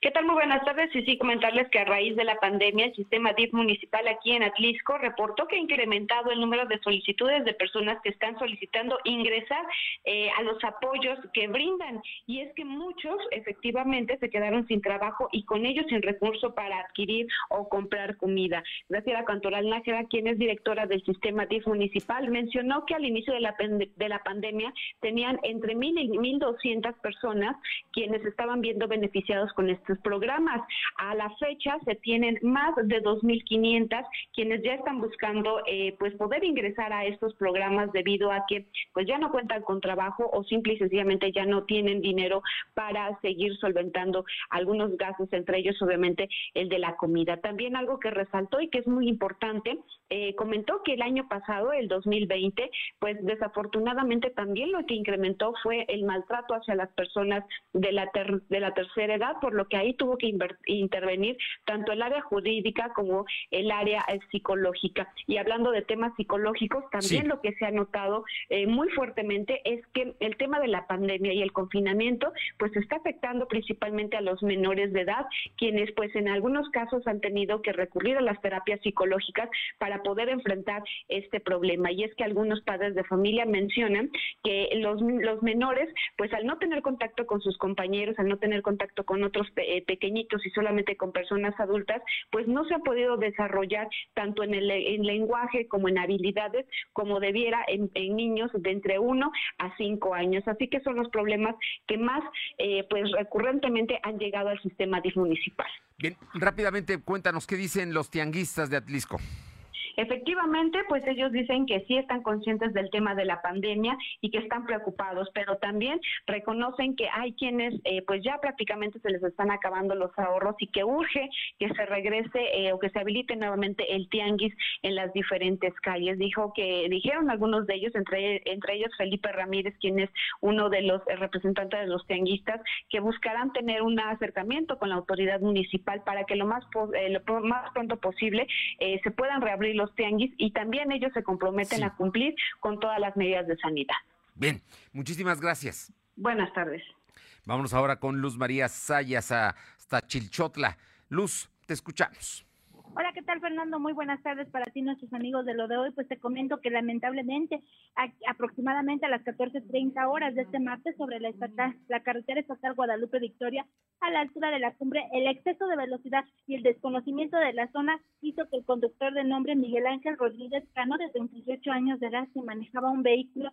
¿Qué tal? Muy buenas tardes. Y sí, comentarles que a raíz de la pandemia, el sistema DIF municipal aquí en Atlisco reportó que ha incrementado el número de solicitudes de personas que están solicitando ingresar eh, a los apoyos que brindan. Y es que muchos efectivamente se quedaron sin trabajo y con ellos sin recurso para adquirir o comprar comida. Gracias a Cantoral Nájera, quien es directora del sistema DIF municipal, mencionó que al inicio de la, de la pandemia tenían entre mil y mil doscientas personas quienes estaban viendo beneficiados con este programas. A la fecha se tienen más de 2.500 quienes ya están buscando eh, pues poder ingresar a estos programas debido a que pues ya no cuentan con trabajo o simple y sencillamente ya no tienen dinero para seguir solventando algunos gastos, entre ellos obviamente el de la comida. También algo que resaltó y que es muy importante, eh, comentó que el año pasado, el 2020, pues desafortunadamente también lo que incrementó fue el maltrato hacia las personas de la, de la tercera edad, por lo que ahí tuvo que intervenir tanto el área jurídica como el área eh, psicológica. Y hablando de temas psicológicos, también lo que se ha notado eh, muy fuertemente es que el tema de la pandemia y el confinamiento pues está afectando principalmente a los menores de edad, quienes pues en algunos casos han tenido que recurrir a las terapias psicológicas para poder enfrentar este problema. Y es que algunos padres de familia mencionan que los, los menores pues al no tener contacto con sus compañeros, al no tener contacto con otros eh, pequeñitos y solamente con personas adultas, pues no se ha podido desarrollar tanto en el lenguaje como en habilidades como debiera en, niños de entre 1 a 5 años. Así que son los problemas que más eh, pues recurrentemente han llegado al sistema municipal. Bien, rápidamente cuéntanos qué dicen los tianguistas de Atlisco. Efectivamente, pues ellos dicen que sí están conscientes del tema de la pandemia y que están preocupados, pero también reconocen que hay quienes eh, pues ya prácticamente se les están acabando los ahorros y que urge que se regrese eh, o que se habilite nuevamente el tianguis en las diferentes calles. Dijo que dijeron algunos de ellos, entre, entre ellos Felipe Ramírez, quien es uno de los representantes de los tianguistas, que buscarán tener un acercamiento con la autoridad municipal para que lo más, eh, lo más pronto posible se puedan reabrir los tianguis y también ellos se comprometen a cumplir con todas las medidas de sanidad. Bien, muchísimas gracias. Buenas tardes. Vámonos ahora con Luz María Sayas hasta Chilchotla. Luz, te escuchamos. Hola, ¿qué tal Fernando? Muy buenas tardes para ti, nuestros amigos de lo de hoy. Pues te comento que lamentablemente aproximadamente a las 14.30 horas de este martes sobre la, estatal, la carretera estatal Guadalupe Victoria, a la altura de la cumbre, el exceso de velocidad y el desconocimiento de la zona hizo que el conductor de nombre Miguel Ángel Rodríguez Cano, de 28 años de edad, que manejaba un vehículo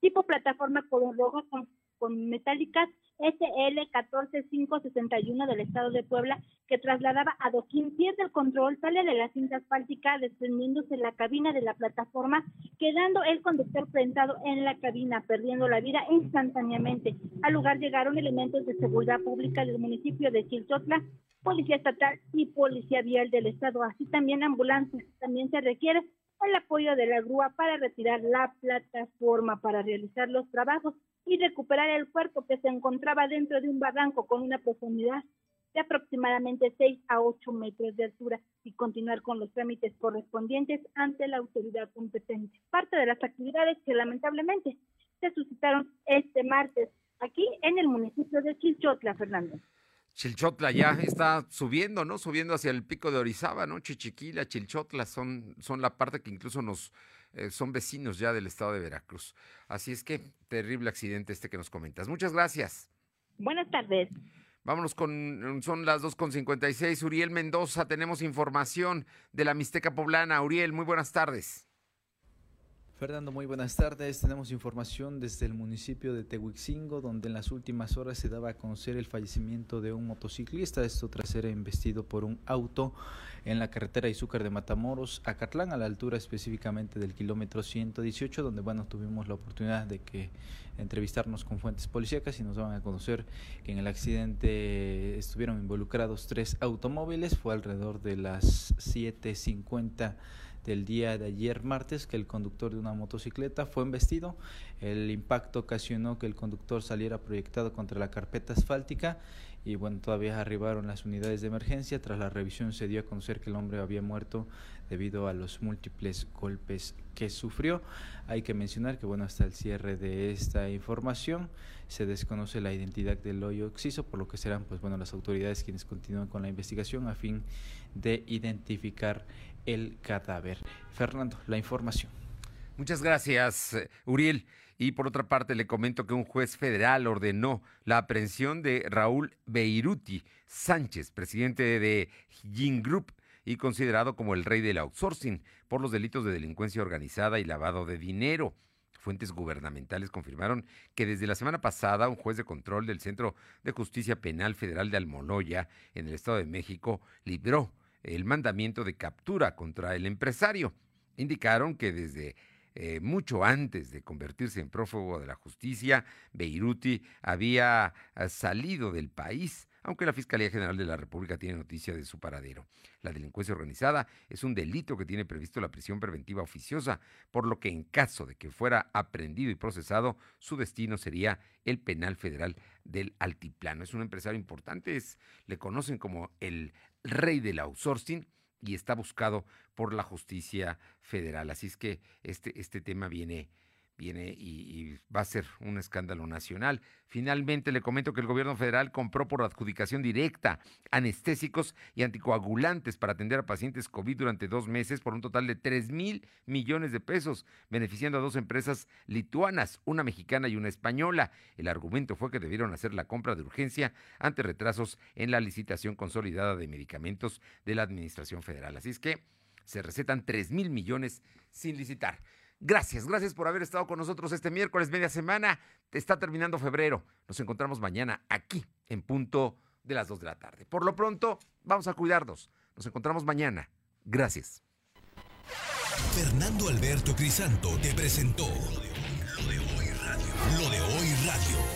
tipo plataforma color rojo con con metálicas SL 14561 del estado de Puebla que trasladaba a 200 pies del control, sale de la cinta asfáltica desprendiéndose la cabina de la plataforma, quedando el conductor prensado en la cabina, perdiendo la vida instantáneamente. Al lugar llegaron elementos de seguridad pública del municipio de Chilchotla, policía estatal y policía vial del estado, así también ambulancias. También se requiere el apoyo de la grúa para retirar la plataforma para realizar los trabajos y recuperar el cuerpo que se encontraba dentro de un barranco con una profundidad de aproximadamente 6 a 8 metros de altura y continuar con los trámites correspondientes ante la autoridad competente. Parte de las actividades que lamentablemente se suscitaron este martes aquí en el municipio de Chilchotla, Fernando. Chilchotla ya está subiendo, ¿no? Subiendo hacia el pico de Orizaba, ¿no? Chichiquila, Chilchotla son, son la parte que incluso nos eh, son vecinos ya del estado de Veracruz. Así es que terrible accidente este que nos comentas. Muchas gracias. Buenas tardes. Vámonos con, son las 2.56. Uriel Mendoza, tenemos información de la Mixteca Poblana. Uriel, muy buenas tardes. Fernando, muy buenas tardes. Tenemos información desde el municipio de Tehuixingo, donde en las últimas horas se daba a conocer el fallecimiento de un motociclista, esto tras ser investido por un auto en la carretera Izúcar de Matamoros a Catlán, a la altura específicamente del kilómetro 118, donde bueno, tuvimos la oportunidad de que entrevistarnos con fuentes policíacas y nos van a conocer que en el accidente estuvieron involucrados tres automóviles, fue alrededor de las 7.50 del día de ayer martes que el conductor de una motocicleta fue embestido. El impacto ocasionó que el conductor saliera proyectado contra la carpeta asfáltica y bueno, todavía arribaron las unidades de emergencia. Tras la revisión se dio a conocer que el hombre había muerto debido a los múltiples golpes que sufrió. Hay que mencionar que bueno, hasta el cierre de esta información se desconoce la identidad del hoyo oxiso, por lo que serán pues bueno las autoridades quienes continúan con la investigación a fin de identificar el cadáver. Fernando, la información. Muchas gracias, Uriel. Y por otra parte, le comento que un juez federal ordenó la aprehensión de Raúl Beiruti Sánchez, presidente de Jin Group y considerado como el rey del outsourcing por los delitos de delincuencia organizada y lavado de dinero. Fuentes gubernamentales confirmaron que desde la semana pasada un juez de control del Centro de Justicia Penal Federal de Almoloya, en el Estado de México, libró el mandamiento de captura contra el empresario. Indicaron que desde eh, mucho antes de convertirse en prófugo de la justicia, Beiruti había eh, salido del país aunque la Fiscalía General de la República tiene noticia de su paradero. La delincuencia organizada es un delito que tiene previsto la prisión preventiva oficiosa, por lo que en caso de que fuera aprendido y procesado, su destino sería el penal federal del Altiplano. Es un empresario importante, es, le conocen como el rey del outsourcing y está buscado por la justicia federal. Así es que este, este tema viene viene y, va a ser un escándalo nacional. Finalmente le comento que el gobierno federal compró por adjudicación directa anestésicos y anticoagulantes para atender a pacientes COVID durante dos meses por un total de 3 mil millones de pesos, beneficiando a dos empresas lituanas, una mexicana y una española. El argumento fue que debieron hacer la compra de urgencia ante retrasos en la licitación consolidada de medicamentos de la Administración Federal. Así es que se recetan 3 mil millones sin licitar. Gracias, gracias por haber estado con nosotros este miércoles, media semana. Está terminando febrero. Nos encontramos mañana aquí, en punto de las 2 de la tarde. Por lo pronto, vamos a cuidarnos. Nos encontramos mañana. Gracias. Fernando Alberto Crisanto te presentó Lo de Hoy Radio. Lo de Hoy Radio.